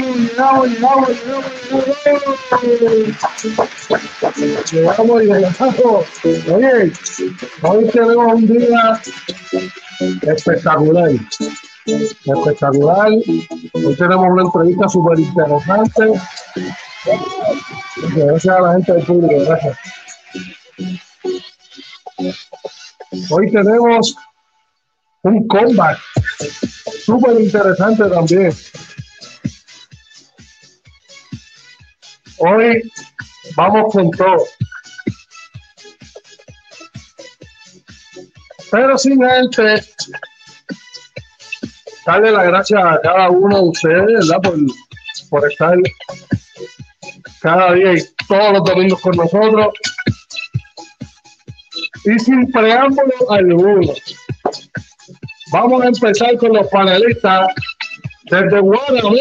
Llegamos, llegamos, llegamos, llegamos, llegamos. Oye, hoy tenemos un día espectacular. Espectacular. Hoy tenemos una entrevista súper interesante. Gracias a la gente del público, gracias. Hoy tenemos un comeback súper interesante también. Hoy vamos con todo. Pero sin antes, darle las gracias a cada uno de ustedes, ¿verdad? Por, por estar cada día y todos los domingos con nosotros. Y sin preámbulo alguno, vamos a empezar con los panelistas desde Guadalajara.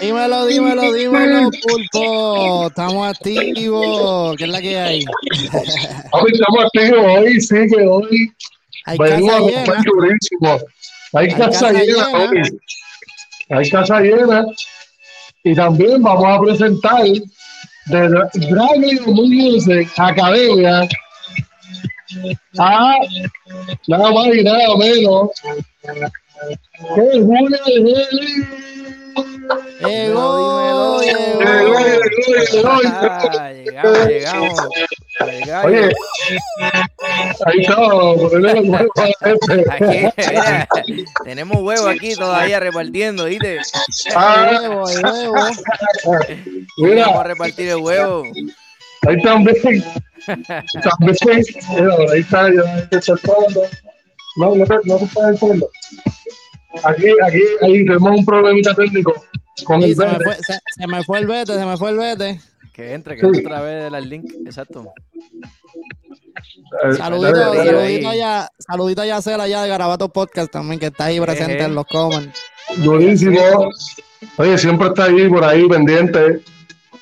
Dímelo, dímelo, dímelo, pulpo. Estamos activos. ¿Qué es la que hay? Hoy estamos activos, hoy sí que hoy Hay venimos a durísimo. Hay, Hay casa, casa llena, llena. hoy. Hay casa llena. Y también vamos a presentar de Dra- Dragon Music Academia a nada más y nada menos. Llegó, Llegó, llegamos, llegamos. Oye, ahí está, tenemos huevo aquí todavía repartiendo, ¿viste? Ah, Huevo, huevo. mira, Vamos a repartir el huevo. ahí también. También, ahí está, ya está el fondo. No, no no te está el fondo. Aquí, aquí, ahí tenemos un problemita técnico con Sí, el se, me fue, se, se me fue el vete, se me fue el vete. Que entre, que entre otra vez el link. Exacto. Eh, Saludito, dale, dale, saludito allá, saludito allá allá de Garabato Podcast también, que está ahí presente en los comments. Durísimo. Oye, siempre está ahí, por ahí, pendiente.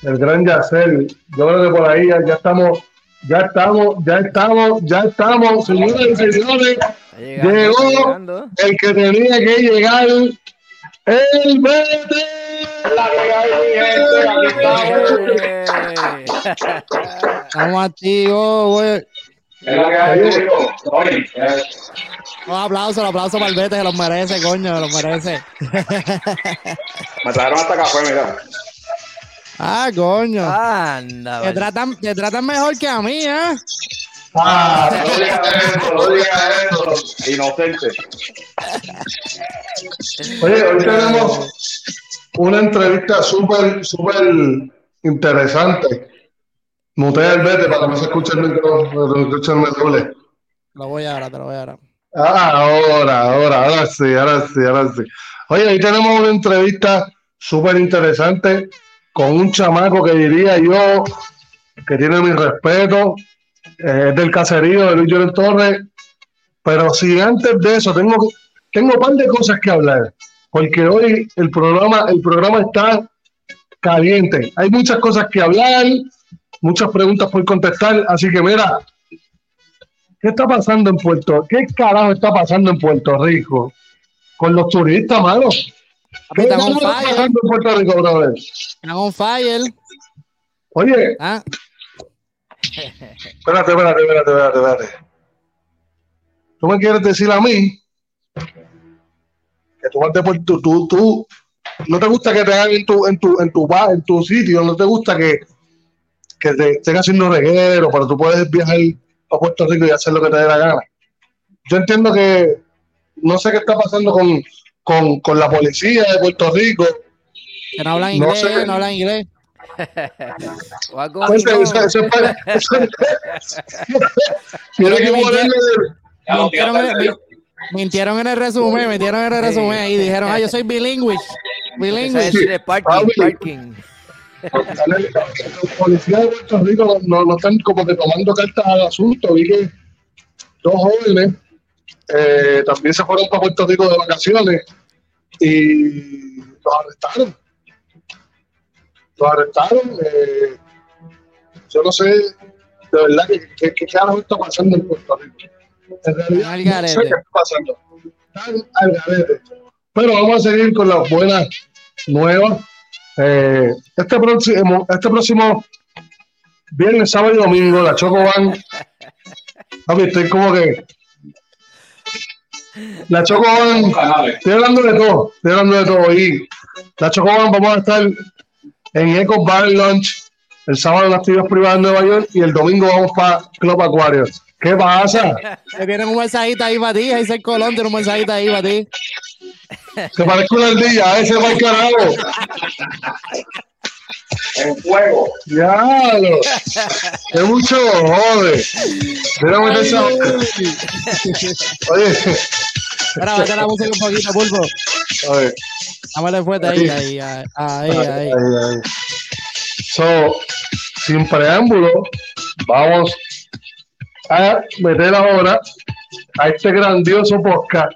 El gran Yacel. Yo creo que por ahí ya, ya estamos, ya estamos, ya estamos, ya estamos, señoras y señores. Llegando, Llegó. llegando. El que tenía que llegar, el aquí estamos. Activos, güey. Es la que hay, chico. Tony, eh, Un aplauso, un aplauso para el vete, se los merece, coño, se los merece. me trajeron hasta café, mira. Ah, coño. Anda, Te tratan, te tratan mejor que a mí, ¿eh? Ah, No digas eso, no digas eso. Inocente. Oye, hoy tenemos una entrevista súper, súper interesante. Mutea el verde para que no se escuche el micrófono, para que no se escuche el doble. Lo voy a ahora, te lo voy a ahora. Ah, ahora, ahora, ahora sí, ahora sí, ahora sí. Oye, hoy tenemos una entrevista súper interesante con un chamaco que diría yo que tiene mi respeto, eh, es del caserío de Luis Llorén Torres, pero si antes de eso tengo, tengo un par de cosas que hablar, porque hoy el programa, el programa está caliente, hay muchas cosas que hablar, muchas preguntas por contestar, así que mira, ¿Qué está pasando en Puerto ¿Qué carajo está pasando en Puerto Rico? Con los turistas, mano. Papi, ¿Qué están on fire, pasando en Puerto Rico, brother? están on fire. Oye, Ah, espérate, espérate, espérate, espérate, espérate. ¿Tú me quieres decir a mí que tú vas de Puerto tú, tú, no te gusta que te hagan en tu, en tu, en tu bar, en tu sitio, no te gusta que, que te estén haciendo reguero, pero tú puedes viajar a Puerto Rico y hacer lo que te dé la gana. Yo entiendo que no sé qué está pasando con, con, con la policía de Puerto Rico, Que no hablan No inglés, sé. no hablan inglés. Pues, eso- eso es para- Tiene que ponerle Mintieron en, el- mintieron en el resumen, mintieron en el resumen ahí. Dijeron, ah, yo soy bilingüe. Bilingüe. es de parking, Papi. parking. Los policías de Puerto Rico no, no- no están como que tomando cartas al asunto. Vi que dos jóvenes eh, también se fueron para Puerto Rico de vacaciones y los arrestaron. Los arrestaron. eh, yo no sé de verdad qué que, carajo está pasando en Puerto Rico. En realidad, Al no sé qué está pasando. Al garete. Pero vamos a seguir con las buenas nuevas. Eh, este, próximo, este próximo viernes, sábado y domingo, la Choco Van. Estoy como que. La Choco Van. canales. Estoy hablando de todo. Estoy hablando de todo. Y la Choco Van, vamos a estar en Eco Bar Lunch el sábado en las actividades privadas en Nueva York y el domingo vamos para Club Aquarius. ¿Qué pasa? Me viene un mensajito ahí para ti. Ahí el Colón tiene un mensajito ahí para ti. Se parece una ardilla, ese va el carajo. En fuego. Diablo. Es mucho jode. Mira, meter esa- Oye, Espera, bate la música un poquito, pulpo. oye. Dámele fuerte ahí, ahí, ahí, ahí, ahí. Ahí, ahí. So, sin preámbulo, vamos a meter ahora a este grandioso podcast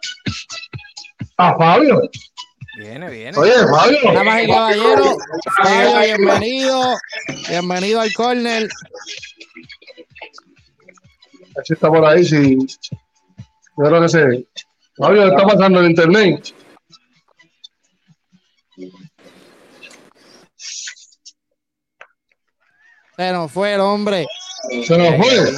a Fabio. Viene, viene. Oye, Fabio. Damas y caballeros, Fabio, bienvenido. Bienvenido al corner. Así está por ahí, sí. Yo creo que se. Fabio, ¿qué está pasando en internet? Se nos fue el hombre. Se nos fue.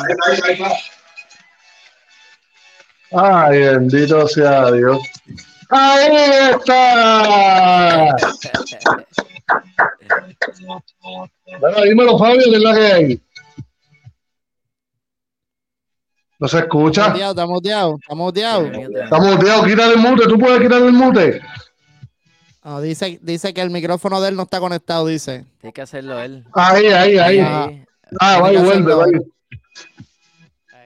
Ay, bendito sea Dios. ¡Ahí está! Bueno, dímelo, Fabio, ¿qué es la que hay? ¿No se escucha? Muteado, está muteado, está muteado. Estamos muteados, quítale el mute. ¿Tú puedes quitar el mute? No, dice, dice que el micrófono de él no está conectado, dice. Tiene que hacerlo él. Ahí, ahí, ahí. Ahí. Ah, va y vuelve, va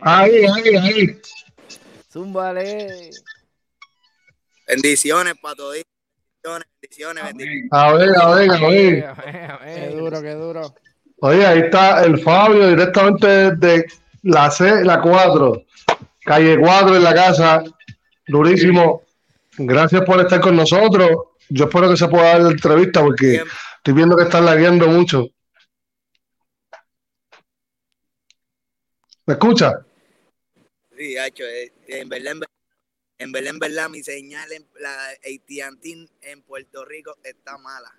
Ahí, ahí, ahí. Zúmbale. Bendiciones para todos. Bendiciones, bendiciones, bendiciones. A ver, a ver, a ver. Qué duro, qué duro. Oye, ahí está el Fabio directamente de la C, la 4, calle 4 en la casa. Durísimo. Gracias por estar con nosotros. Yo espero que se pueda dar la entrevista porque Bien. estoy viendo que están lagueando mucho. ¿Me escucha? Sí, hacho, eh, en verdad, en verdad, en verdad, en verdad, mi señal en la AT&T en Puerto Rico está mala.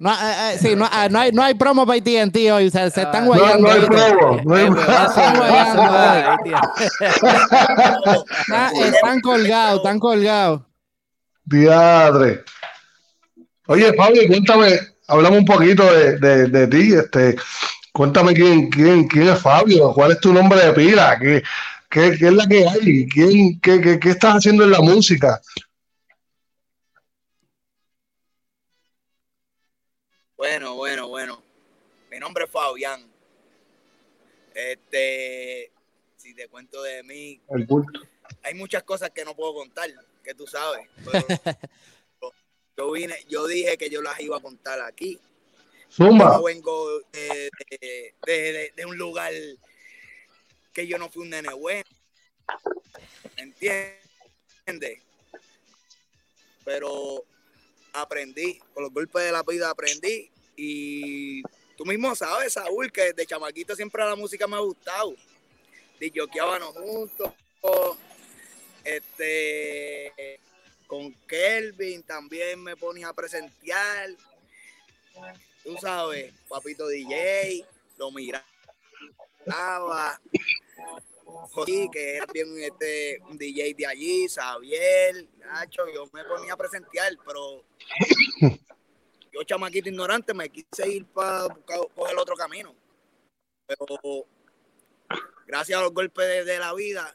No, eh, eh, sí, no, ah, no hay, no hay promo para TNT hoy. Se, se están Ah, No, guayando. no hay promo. No hay Eh, promo. Están. Está- Están colgados, están colgados. Diadre. Oye, Fabio, cuéntame, hablamos un poquito de, de, de ti. Este, cuéntame quién, quién, quién es Fabio, cuál es tu nombre de pila, qué, qué, qué es la que hay, quién, qué, qué, qué estás haciendo en la música. Bueno, bueno, bueno. Mi nombre es Fabián. Este, si te cuento de mí, hay muchas cosas que no puedo contar, que tú sabes. pero yo vine, yo dije que yo las iba a contar aquí. Zumba. Yo vengo de, de- de- de- de un lugar que yo no fui un nene bueno. ¿Entiendes? Pero aprendí, con los golpes de la vida aprendí. Y tú mismo sabes, Saúl, que de chamaquito siempre la música me ha gustado. Disjoqueábamos juntos. Este, con Kelvin también me ponía a presentear tú sabes, papito DJ, lo miraba, José, que era bien este, un DJ de allí, Xavier, Nacho, yo me ponía a presentear, pero yo chamaquito ignorante me quise ir para coger otro camino. Pero gracias a los golpes de, de la vida,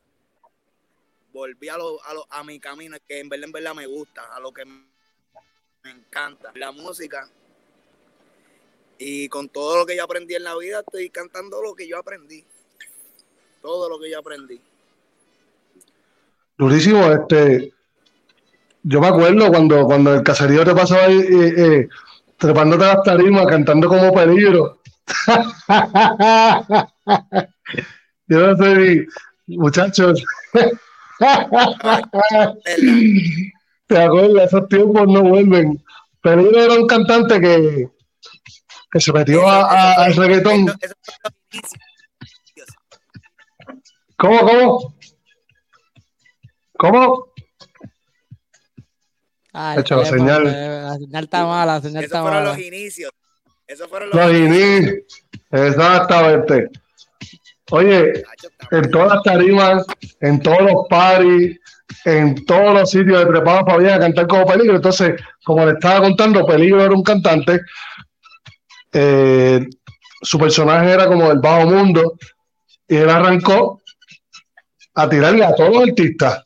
volví a, lo, a, lo- a mi camino, que en verdad, en verdad me gusta, a lo que me encanta la música. Y con todo lo que yo aprendí en la vida, estoy cantando lo que yo aprendí. Todo lo que yo aprendí. Durísimo, este. Yo me acuerdo cuando, cuando el caserío te pasaba ahí, eh, eh, trepándote a las tarimas, cantando como peligro. Yo no sé, muchachos. ¿Te acuerdas? Esos tiempos no vuelven. Peligro era un cantante que, que se metió al reggaetón. Eso- eso. ¿Cómo, cómo? ¿Cómo? Ay, Hecho, la señal. eh, La señal está mala, la señal Esos está fueron mala. los inicios. Esos fueron los Los inicios. inicios. Exactamente. Oye, en todas las tarimas, en todos los paris, en todos los sitios de preparados para venir a cantar como Peligro. Entonces, como le estaba contando, Peligro era un cantante. eh, su personaje era como del bajo mundo y él arrancó a tirarle a todos los artistas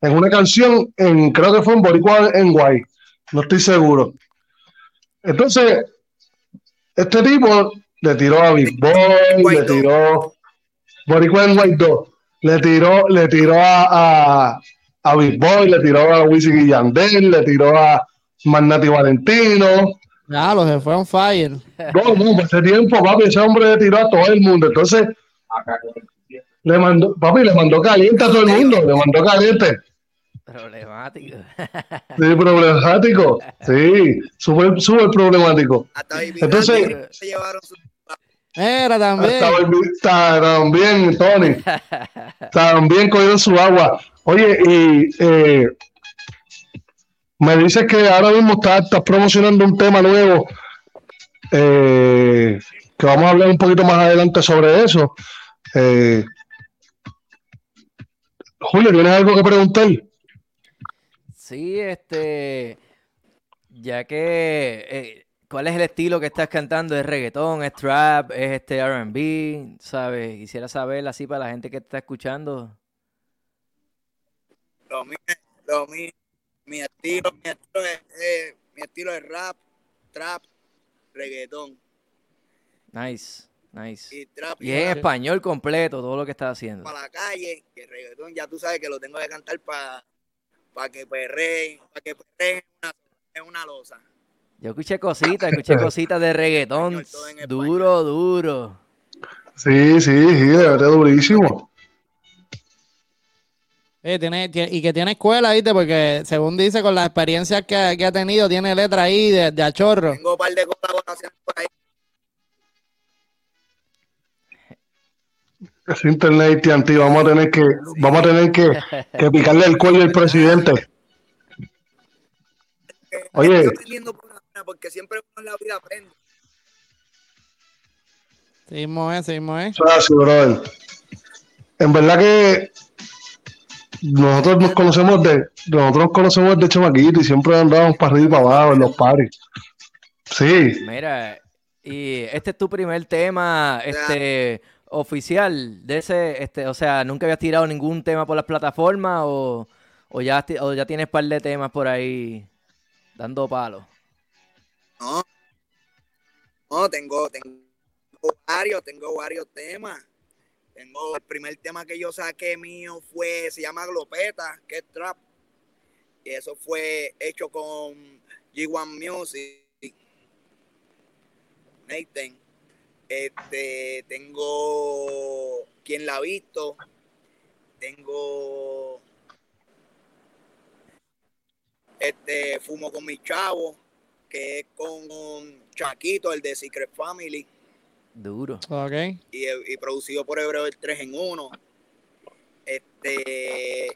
en una canción, en, creo que fue en Boricua en Guay, no estoy seguro. Entonces, este tipo le tiró a Big Boy, le tiró Boricua en Guay 2, le tiró, le tiró a, a, a Big Boy, le tiró a Wisin y Yandel, le tiró a Magnati Valentino. Ya, los se fue on fire. No, no, por ese tiempo, papi, ese hombre le tiró a todo el mundo. Entonces, le mandó, papi, le mandó caliente a todo el mundo, le mandó caliente. Problemático. Sí, problemático. Sí, súper, súper problemático. Hasta Entonces- se llevaron su Era también. Está- también, Tony. También cogieron su agua. Oye, y eh, me dices que ahora mismo estás, estás promocionando un tema nuevo. eh, que vamos a hablar un poquito más adelante sobre eso. Eh, Julio, ¿tienes algo que preguntar? Sí, este, ya que, eh, ¿cuál es el estilo que estás cantando? ¿Es reggaetón, es trap, es este R&B? ¿Sabes? Quisiera saber así para la gente que te está escuchando. lo mío, lo mío, mi estilo, mi estilo es, eh, mi estilo es rap, trap, reggaetón Nice, nice. y trap Y es en español completo todo lo que estás haciendo. para la calle, que el reggaetón ya tú sabes que lo tengo que cantar para que perreen, para que perreen en una, una losa. Yo escuché cositas, escuché cositas de reggaetón. Español. Duro, duro. Sí, sí, sí, de verdad, durísimo. Eh, tiene, tiene- y que tiene escuela, ¿viste? Porque según dice, con las experiencias que, que ha tenido, tiene letra ahí de, de achorro. Tengo un par de colaboraciones por ahí. Ese internet TNT, vamos a tener que, vamos a tener que, que picarle el cuello al presidente. que Oye. estoy por porque siempre uno en la vida aprende. Es, mismo es. Eso es así, brother. En verdad que nosotros nos conocemos de, nosotros nos conocemos de chamaquito y siempre andábamos para arriba y para abajo en los paris. Sí, Mira, y este es tu primer tema, este, oficial de ese, este, o sea, ¿nunca habías tirado ningún tema por las plataformas o, o ya, o ya tienes par de temas por ahí dando palos? No, no, tengo, tengo varios, tengo varios temas. Tengo el primer tema que yo saqué mío fue, se llama Glopeta, que es trap. Y eso fue hecho con G1 Music. Nathan. Este, tengo quien la ha visto. Tengo este Fumo con mi chavo, que es con Chaquito, el de Secret Family, Ok. Duro. y, y producido por Hebreo el 3 en 1. Este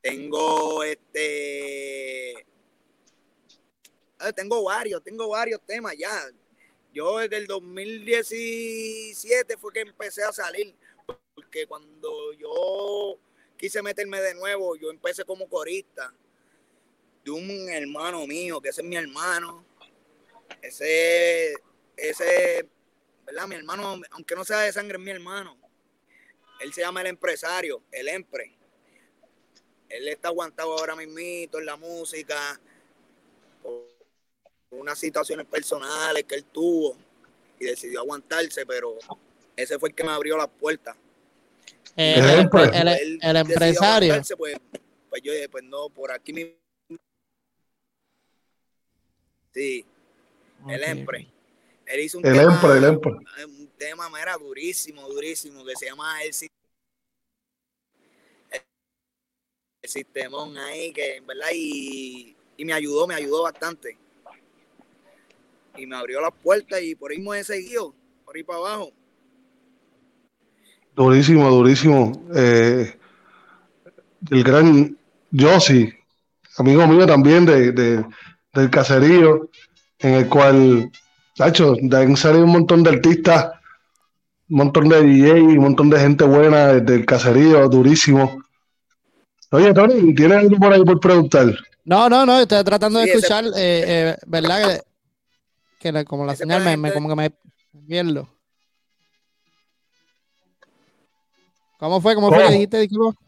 tengo este ah, tengo varios, tengo varios temas ya. Yo desde el 2017 fue que empecé a salir, porque cuando yo quise meterme de nuevo, yo empecé como corista de un hermano mío, que ese es mi hermano. Ese, ese, ¿verdad? Mi hermano, aunque no sea de sangre, es mi hermano. Él se llama el empresario, el empre. Él está aguantado ahora mismito en la música. Unas situaciones personales que él tuvo y decidió aguantarse, pero ese fue el que me abrió las puertas. Eh, El el, empre- el- empresario. Pues, pues yo dije, pues no, por aquí mismo. Sí, el. Empre. Él hizo un El tema, Empre, el Empre. un tema, mira, durísimo, durísimo, que se llama El, el Sistemón ahí, que en verdad, y, y me ayudó, me ayudó bastante. Y me abrió las puertas y por ahí me he seguido, por ahí para abajo. Durísimo, durísimo. Eh, el gran Josi, amigo mío también de, de- del caserío, en el cual, Nacho, de ahí han salido un montón de artistas, un montón de DJ, un montón de gente buena del caserío, durísimo. Oye, Tony, ¿tienes algo por ahí por preguntar? No, no, no, estoy tratando de Sí, ese- escuchar, eh, eh, ¿verdad? Que, la- como la Ese señal me, me- como que me pierdo. ¿Cómo fue? ¿Cómo fue que ¿Cómo? dijiste? Disculpa?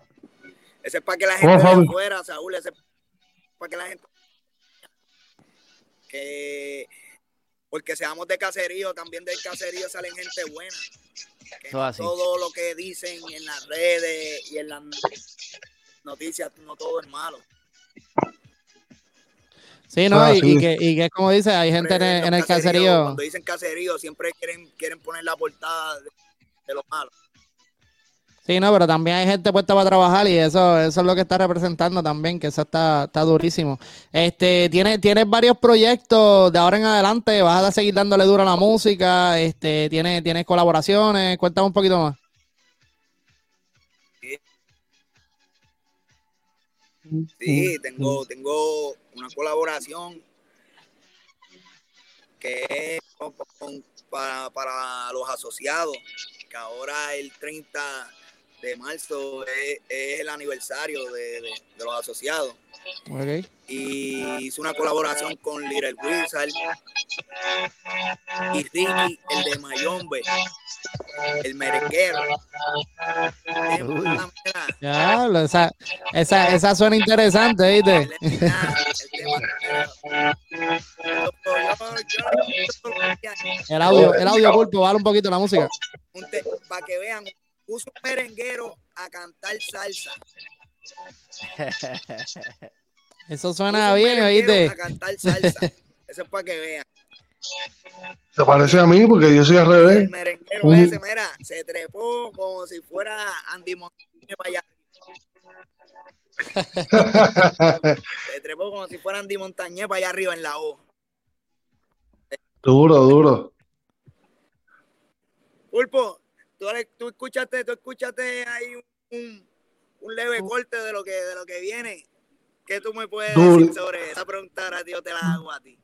Ese es para que la ¿Cómo, gente de afuera, Saúl, ese es para que la gente que porque seamos de caserío, también del caserío salen gente buena. Que no así. todo lo que dicen en las redes y en las noticias, no todo es malo. Sí, no, Ah, y, sí. y que, y que es como dice, hay gente en el, en el Los caseríos, caserío. Cuando dicen caserío, siempre quieren, quieren poner la portada de, de lo malo. Sí, no, pero también hay gente puesta para trabajar y eso, eso es lo que está representando también, que eso está, está durísimo. Este, tienes, tienes varios proyectos de ahora en adelante, vas a seguir dándole duro a la música, este, tienes, tienes colaboraciones, cuéntame un poquito más. Sí, tengo, tengo una colaboración que es con- para, para los asociados, que ahora el 30 de marzo es, es el aniversario de, de- de los asociados. Y hice una colaboración con Little Wizard y Ricky, el de Mayombe, el merenguero. Ya, lo- esa, esa, esa suena interesante, ¿viste? el audio, el audio pulpo, vale un poquito la música. para que vean, puso un merenguero a cantar salsa. Eso suena bien, merenguero ¿oíste? A cantar salsa. Eso es para que vean. ¿Se parece a mí? Porque yo soy al El revés. merenguero Un- ese, mira, se trepó como si fuera Andy Montañez para allá. Se trepó como si fuera Andy Montañez para allá arriba en la O. duro, duro. Pulpo, tú, tú escuchaste, tú escuchaste ahí un, un, un leve corte de lo que de lo que viene. ¿Qué tú me puedes decir sobre esa pregunta? Ahora yo te la hago a ti.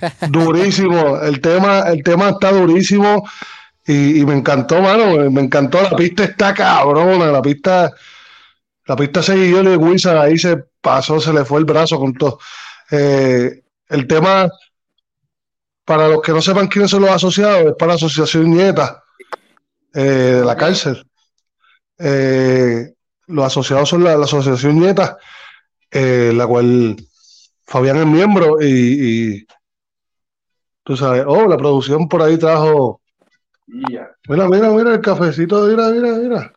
Durísimo, el tema, el tema está durísimo y, y me encantó, mano, me, encantó, la pista está cabrona, la pista, la pista siguió el Wizard, ahí se pasó, se le fue el brazo con todo. Eh, el tema, para los que no sepan quiénes son los asociados, es para la Asociación Nieta eh, de la cárcel. Eh, los asociados son la, la Asociación Nieta, eh, la cual Fabián es miembro y- y Tú sabes, oh, la producción por ahí trajo. Mira, mira, mira el cafecito, mira, mira, mira.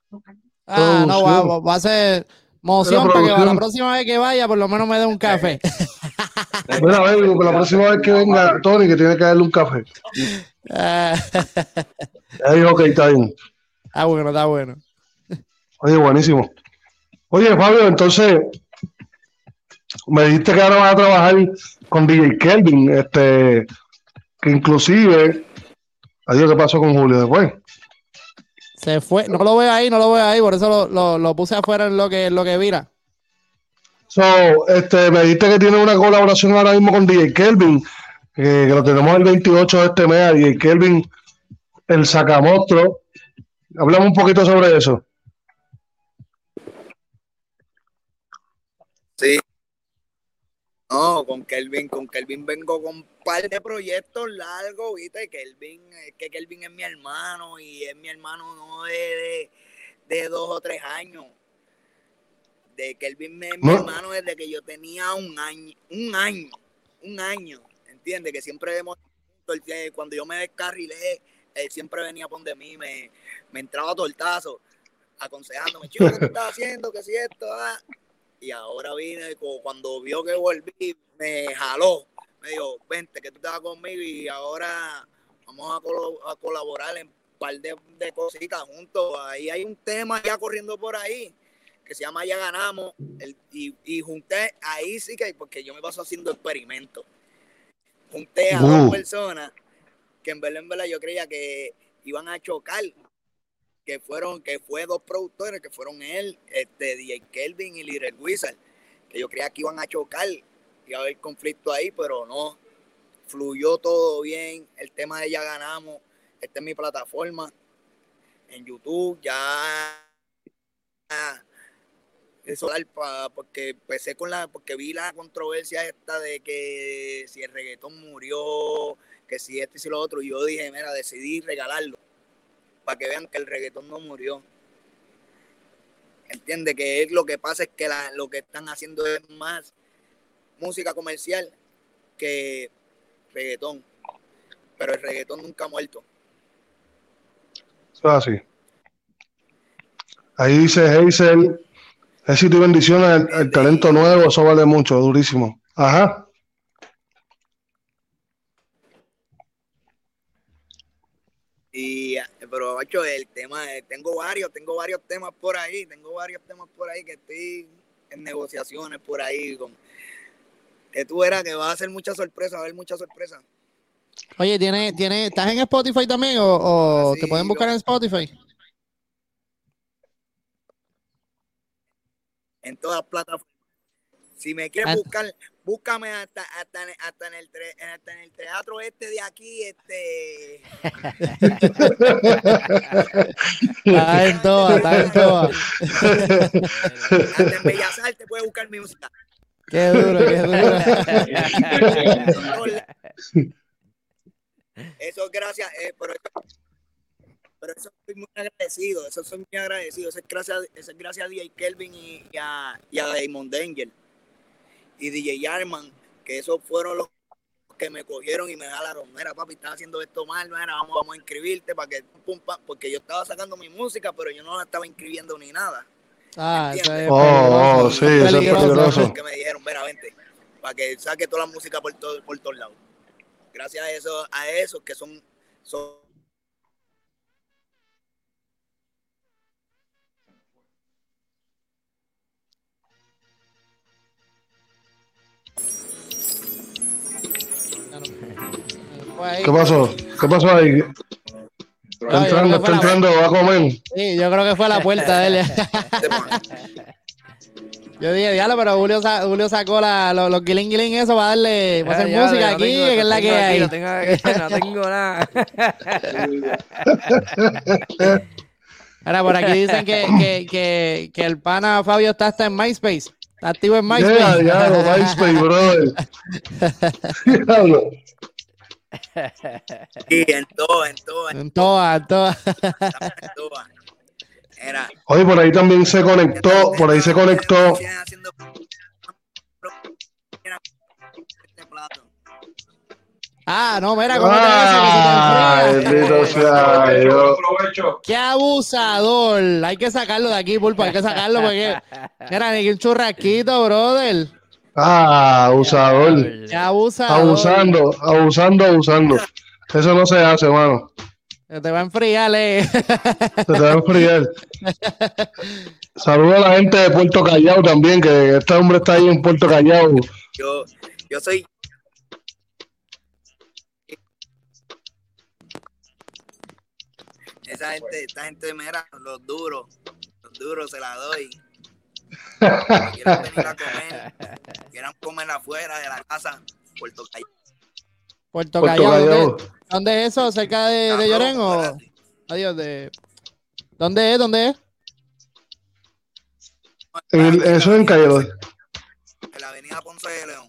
Ah, no, va, va- a ser moción para que la próxima vez que vaya, por lo menos me dé un café. Mira, a ver, la próxima vez que venga Tony, que tiene que darle un café. Ah, Ya dijo, ok, está bien. Está bueno, está bueno. Oye, buenísimo. Oye, Fabio, entonces, me dijiste que ahora vas a trabajar con DJ Kelvin, este, que inclusive, adiós, ¿qué pasó con Julio después? Se fue, no lo veo ahí, no lo veo ahí, por eso lo, lo- lo puse afuera en lo que, en lo que vira. So, este, me dijiste que tiene una colaboración ahora mismo con DJ Kelvin, eh, que lo tenemos el 28 de este mes, a DJ Kelvin, el sacamostro. Hablamos un poquito sobre eso. Sí. No, con Kelvin, con Kelvin vengo con un par de proyectos largos, viste, Kelvin, es que Kelvin es mi hermano y es mi hermano no de, de, de dos o tres años. De Kelvin es mi No. hermano desde que yo tenía un año, un año, un año, ¿entiendes? Que siempre hemos, cuando yo me descarrilé, él siempre venía por de mí, me, me entraba a tortazo, aconsejándome, chico, ¿qué estás haciendo? ¿Qué si esto? ah?" Y ahora vine, cuando vio que volví, me jaló, me dijo, vente, que tú estás conmigo y ahora vamos a, colo- a colaborar en un par de, de cositas juntos. Ahí hay un tema ya corriendo por ahí que se llama Ya Ganamos. el- y, y junté, ahí sí que, porque yo me paso haciendo experimentos. Junté a Uh. dos personas que en verdad, en verdad yo creía que iban a chocar. Que fueron, que fue dos productores, que fueron él, este, DJ Kelvin y Little Wizard, que yo creía que iban a chocar, iba a haber conflicto ahí, pero no, fluyó todo bien, el tema de ya ganamos, esta es mi plataforma en YouTube, ya eso porque empecé con la, porque vi la controversia esta de que si el reggaetón murió, que si esto y si lo otro, y yo dije, mira, decidí regalarlo, para que vean que el reggaetón no murió. Entiende que es lo que pasa es que lo que están haciendo es más música comercial que reggaetón. Pero el reggaetón nunca ha muerto. Eso es así. Ahí dice Hazel, éxito y bendiciones, el, el talento nuevo, eso vale mucho, durísimo. Ajá. Y eh, pero macho, el tema, tengo varios, tengo varios temas por ahí, tengo varios temas por ahí que estoy en negociaciones por ahí con que tú verás que va a ser mucha sorpresa, va a haber mucha sorpresa. Oye, ¿tiene, tiene, ¿estás en Spotify también o, o Sí, te pueden buscar en Spotify? en todas plataformas. Si me quieres Ah. buscar, búscame hasta, hasta, en, hasta, en el hasta en el teatro este de aquí, este. Está en todas, está en todas. Hasta en Bellas Artes puedes buscar mi música. Qué duro, qué duro. Eso es gracias, eh, pero, pero eso estoy muy agradecido, eso soy muy agradecido, eso es gracias, eso es gracias a DJ Kelvin y, y a, y a Damon Danger y DJ Yarman, que esos fueron los que me cogieron y me jalaron, mira papi, estás haciendo esto mal, mira, vamos, vamos a inscribirte para que, pum, pam", porque yo estaba sacando mi música, pero yo no la estaba inscribiendo ni nada. Ah, eso es Oh, oh, sí, eso es peligroso. Que me dijeron, mira, vente, para que saque toda la música por, todo, por todos lados. Gracias a eso, a esos que son, son ¿Qué pasó? ¿Qué pasó ahí? Está entrando, está entrando, va a comer. Sí, yo creo que fue la puerta de él. Yo dije, diablo, pero Julio, sa- Julio sacó la, los, los guilín guilín eso para darle, para hacer Ya, ya, música no aquí, tengo- que es la que hay. No tengo, aquí, no tengo nada. Ahora, por aquí dicen que, que, que, que el pana Fabio está hasta en MySpace. Está activo en Ya, MySpace. diablo, MySpace, brother. Diablo. Sí, en todo, en todo, en En todas, en todas. todo. Era. Oye, por ahí también se conectó, por ahí se conectó. Siguen haciendo- Este plato. Ah, no, mira, ¿cómo Ay, te ves? ¡Qué abusador! Hay que sacarlo de aquí, pulpo, hay que sacarlo porque... Mira, ni un churrasquito, brother. Ah, abusador. ¡Qué abusador! Abusando, abusando, abusando. Eso no se hace, mano. Se te va a enfriar, eh. Se te va a enfriar. Saludo a la gente de Puerto Callao también, que este hombre está ahí en Puerto Callao. Yo, yo soy. Esa gente, esta gente, mira, los duros, los duros se la doy. Si Quieren venir a comer, quieran comer afuera de la casa, Puerto Callao. Puerto Puerto Callao. Callao. ¿Dónde, dónde es eso? ¿Cerca de, Llorén o...? Adiós, de... ¿Dónde es? ¿Dónde es? Eso es en Callao. En la avenida Ponce de León.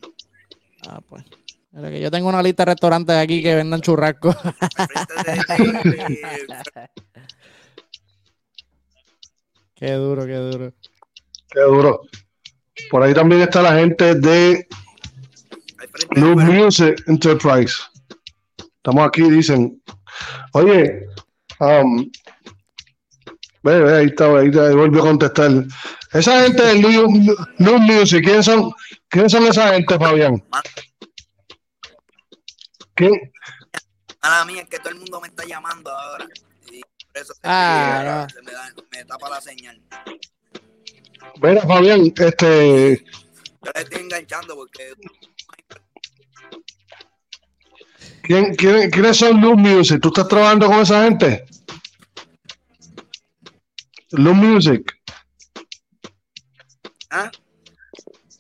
Ah, pues. Mira que yo tengo una lista de restaurantes aquí que vendan de- qué duro, qué duro. Qué duro. Por ahí también está la gente de pero- Music Enterprise. Estamos aquí, dicen. Oye, um, ve, ve, ahí está, ahí, ahí volvió a contestar. Esa gente de Loop Music, ¿quiénes son, ¿quiénes son esa gente, Fabián? ¿Quién? Mala mía, es que todo el mundo me está llamando ahora. Y por eso se, Ah, me, se me, da- me tapa la señal. Mira, Fabián, este, Yo le estoy enganchando porque ¿quién, quién, quiénes son Loop Music? ¿Tú estás trabajando con esa gente? Loop Music. ¿Ah?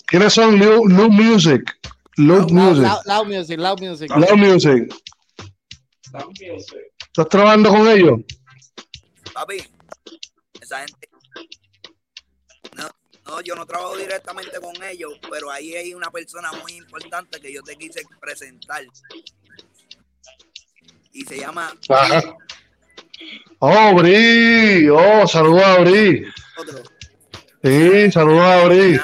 ¿Quiénes son Loop Music? Loud, Music. loud- loud music, loud music. Loud Music. ¿Estás trabajando con ellos? papi, esa gente. No, yo no trabajo directamente con ellos, pero ahí hay una persona muy importante que yo te quise presentar. Y se llama Ajá. Oh, Bri. Oh, saludos a Bri. otro. Sí, saludos a Bri.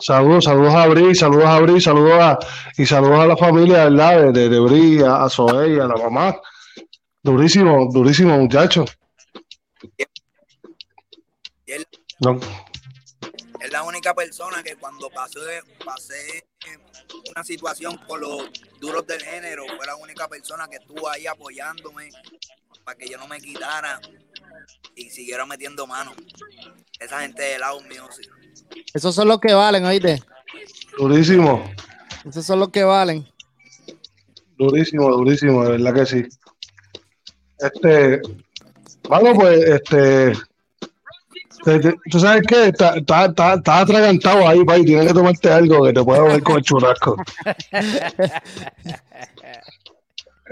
Saludos, saludos a Bri, saludos a Bri, saludos a, y saludos a la familia, ¿verdad? De, de, de Bri, a, a Zoe, a la mamá. Durísimo, durísimo, muchacho. Y él No, es la única persona que cuando pasé, pasé una situación con los duros del género, fue la única persona que estuvo ahí apoyándome para que yo no me quitara y siguiera metiendo mano. Esa gente de Loud Music. Esos son los que valen, oíste. durísimo, Esos son los que valen. durísimo, durísimo, de verdad que sí. Este, bueno, pues, este, te- te- tú sabes qué, está, está, está, está atragantado ahí, país, tienes que tomarte algo que te pueda ver con el churrasco. Mira,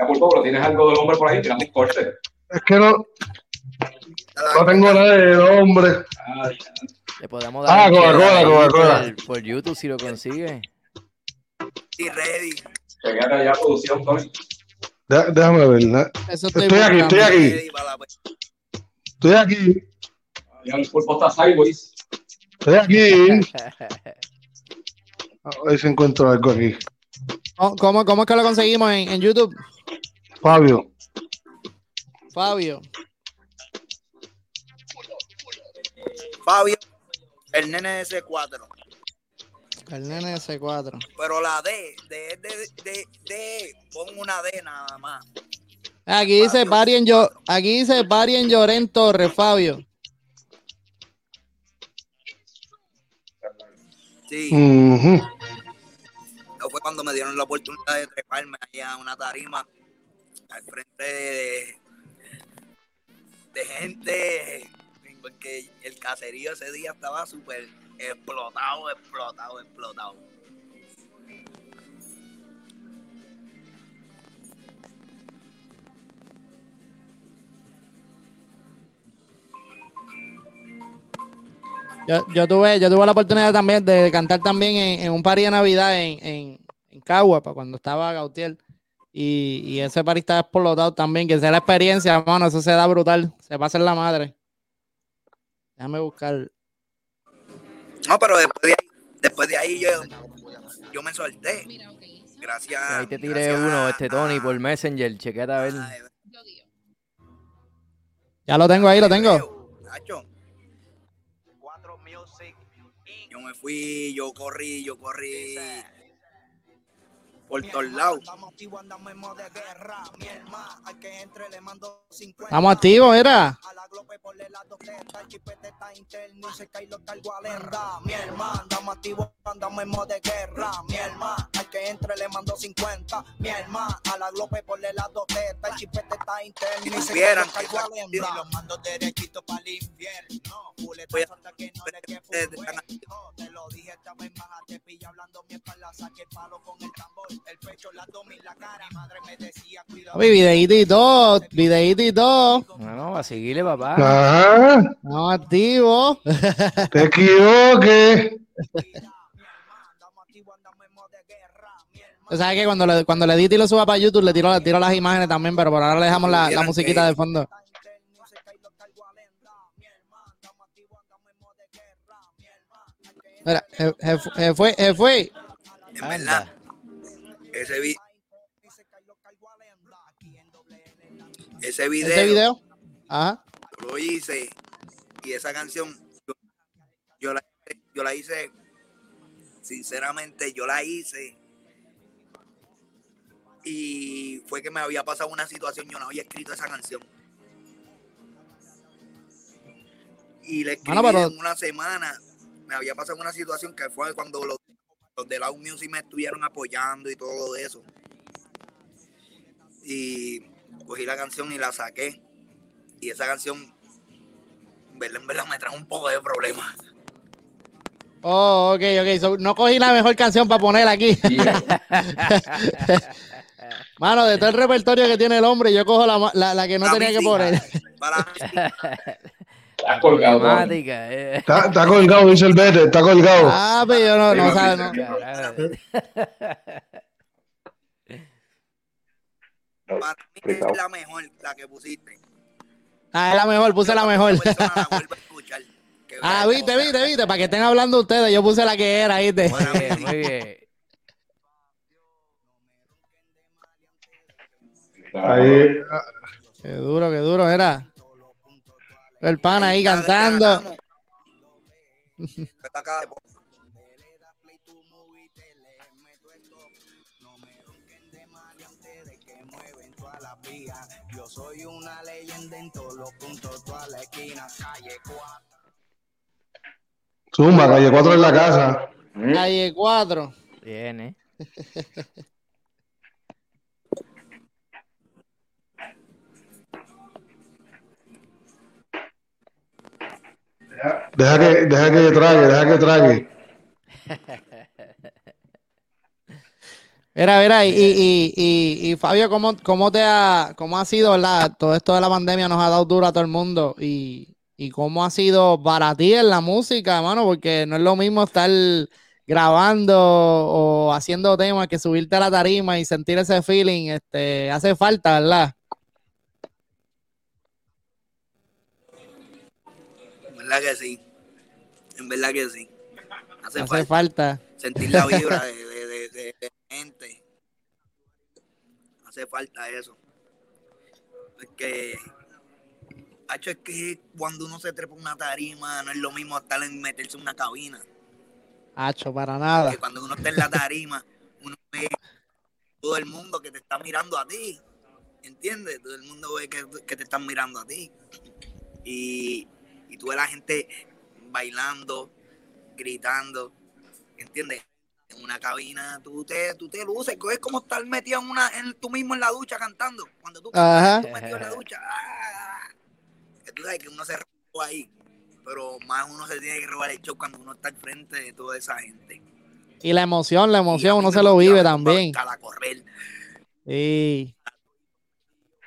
Pulpo, pero tienes algo del hombre por ahí, tirando un corte. Es que no, no tengo nada de nombre. Ay, Le podemos Ah, dar un Coca-Cola, por, por YouTube si lo consigue. Y ready. chequéate allá, producción, Tony. Dé- Déjame ver, ¿no? Eso Estoy aquí, estoy aquí, estoy aquí, Ya el pulpo está sideways. estoy aquí. A ver si encuentro algo aquí. ¿Cómo, cómo, es que lo conseguimos en, en YouTube? Fabio, Fabio. Fabio, el nene S4. El nene S4. Pero la D, de, de, de, de, pon una D nada más. Aquí dice Pari en yo, aquí dice Pari en Lloren Torres, Fabio. Sí, eso fue cuando me dieron la oportunidad de treparme allá a una tarima al frente de, de gente, porque el caserío ese día estaba súper explotado, explotado, explotado. Yo, yo tuve, yo tuve la oportunidad también de cantar también en, en un party de Navidad en, en, en Cagua, pa' cuando estaba Gautier. Y, y ese party estaba explotado también, que sea la experiencia, hermano, eso se da brutal. Se pasa en la madre. Déjame buscar. No, pero después de ahí, después de ahí yo, yo me solté. Gracias. Ahí te tiré gracias uno, este a- Tony, por Messenger. Chequete a ver. Ya lo tengo ahí, lo tengo. Me fui, yo corrí, yo corrí por todos lados. Estamos activos, era. Mi hermano, andamos activos, andamos en modo de guerra. Mi hermano, al que entre le mando 50. Mi hermano, a la glope por el lado teta. El chipete está interno. Si y se supieran cayó que- calenda. Y los mando derechito para el infierno. Fuleta Voy a- hasta que no le quede Te lo dije esta vez, bájate, pilla hablando mi espalda. Saque el palo con el tambor. El pecho, la abdomen, la cara. Mi madre me decía, cuidado. Papi, videíto y todo, videíto y todo. Bueno, a seguirle, papá. Ah, Estamos activos. te equivoques. Tú sabes que cuando le, cuando le edito y lo suba para YouTube, le tiro, le tiro las imágenes también, pero por ahora le dejamos la, la musiquita de fondo. Mira, se, se fu- se fue, se fue. En verdad. Ese, vi- ese video, Ese video. Ajá. lo hice y esa canción yo, yo la, yo la hice, sinceramente, yo la hice y fue que me había pasado una situación, yo no había escrito esa canción. Y le escribí Mano, pero- en una semana, me había pasado una situación que fue cuando los, los de Loud Music me estuvieron apoyando y todo eso. Y cogí la canción y la saqué. Y esa canción, en verdad, en verdad me trajo un poco de problemas. Oh, ok, ok. So, no cogí la mejor canción para poner aquí. Mano, de todo el repertorio que tiene el hombre, yo cojo la, la, la que no La tenía que poner. Para mí, Estás colgado. Eh. Está, está colgado, dice el Bete, está colgado. Ah, pero yo no, no sabe, no. Carajo. para mí es la mejor, la que pusiste. Ah, es la mejor, puse la mejor. La escuchar. Ah, viste, viste, viste, para que estén hablando ustedes, yo puse la que era, ¿viste? Muy bien, sí. muy bien. Ahí, Qué duro, qué duro, era. El pan ahí cantando. Yo soy una leyenda en todos los puntos, toda la esquina, calle 4. Zumba, calle 4 en la casa. Calle 4. Bien, eh. Deja que, deja que trague, deja que trague. Mira, mira, y, y, y, y Fabio, ¿cómo, cómo te ha, cómo ha sido, verdad? Todo esto de la pandemia nos ha dado duro a todo el mundo. Y, y cómo ha sido para ti en la música, mano, porque no es lo mismo estar grabando o haciendo temas que subirte a la tarima y sentir ese feeling, este, hace falta, ¿verdad? Verdad que sí. En verdad que sí. Hace, Hace falta falta. sentir la vibra de, de, de, de- de gente. Hace falta eso. Porque, hacho, es que cuando uno se trepa una tarima, no es lo mismo estar en meterse en una cabina. Hacho, para nada. Cuando uno está en la tarima, uno ve todo el mundo que te está mirando a ti. ¿Entiendes? Todo el mundo ve que, que te están mirando a ti. Y, y tú ves la gente bailando, gritando. ¿Entiendes? En una cabina, tú te, tú te luces, es como estar metido en una, en, tú mismo en la ducha cantando. Cuando tú Ajá. tú metido en la ducha. ¡ah! Tú sabes que uno se robó ahí. Pero más uno se tiene que robar el show cuando uno está al frente de toda esa gente. Y la emoción, la emoción, uno se lo vive también. a correr. Sí.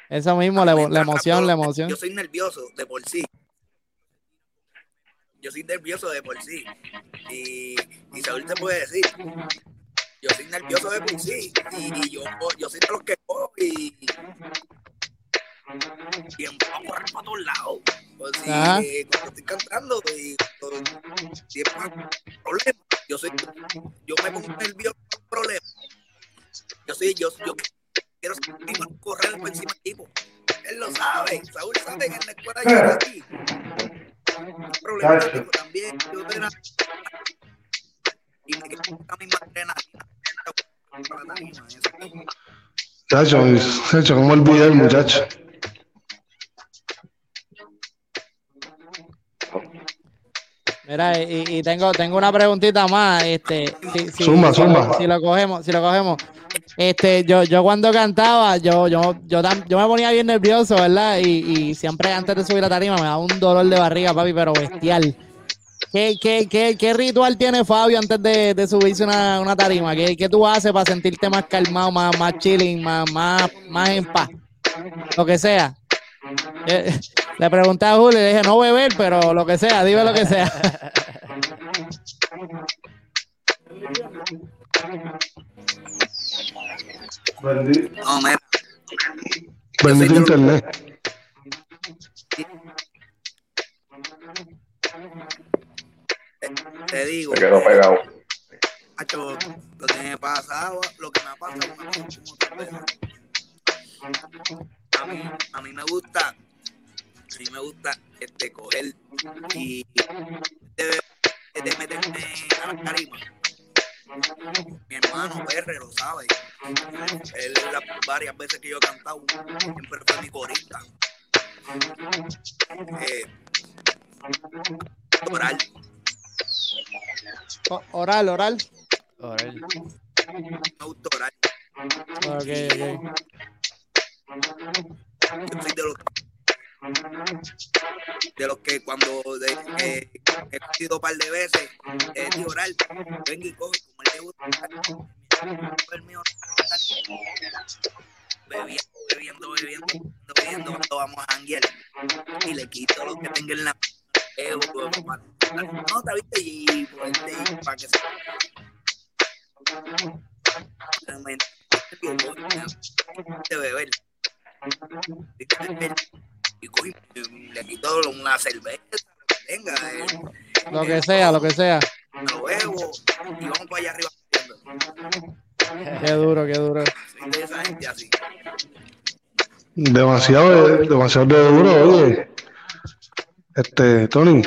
Eso mismo, la, la emoción, la emoción. Yo soy nervioso de por sí. Yo soy nervioso de por sí. Y, y Saúl te puede decir. Yo soy nervioso de por sí. Y, yo, yo soy de los que y. Y empiezo a correr para todos lados. Pues sí, Ajá. eh, cuando estoy cantando y cuando siempre hay problemas. Yo soy, yo me pongo nervioso por problemas. Yo soy, yo, yo quiero correr por encima del tipo. Él lo sabe, Saúl sabe que en la escuela yo era así. Problemático también. Yo era. Y me quedé la misma adrenalina. Para la tarima, eso. Chacho, chacho, ¿cómo olvidé el muchacho? Mira, y, y tengo, tengo una preguntita más, este, si, si- Zumba, si- zumba. si lo cogemos, si lo cogemos, este, yo, yo cuando cantaba, yo, yo, yo, tam- yo me ponía bien nervioso, ¿verdad? Y, y siempre antes de subir a tarima me daba un dolor de barriga, papi, pero bestial. ¿Qué, qué, qué, qué ritual tiene Fabio antes de, de subirse una, una tarima? ¿Qué, ¿Qué tú haces para sentirte más calmado, más, más chilling, más, más, más en paz? Lo que sea. Le pregunté a Julio y le dije, no beber, pero lo que sea, dime lo que sea. Bendito, internet. te digo. Se quedó pegado. Hacho, lo que me pasaba, lo que me ha pasado. A mí, a mí me gusta, a mí me gusta este coger y de, de meterme a la tarima. Mi hermano PR lo sabe. Él las varias veces que yo he cantado, siempre fue mi corista. Eh, oral. O- Oral, oral. Oral. me gusta oral. Ok, ok. Yo soy de los de los que cuando de, he cogido un par de veces dicho oral, venga y coge, como él le el mío, bebiendo, bebiendo, bebiendo, bebiendo, cuando vamos a janguear. Y le quito lo que tenga en la eh, para no te viste y pues, y para que se de beber y cogí, le quito una cerveza venga eh, Lo que sea, lo que sea. lo bebo y vamos para allá arriba Qué duro, qué duro. soy de esa gente así Demasiado, de- demasiado de duro, oye. Este, Tony.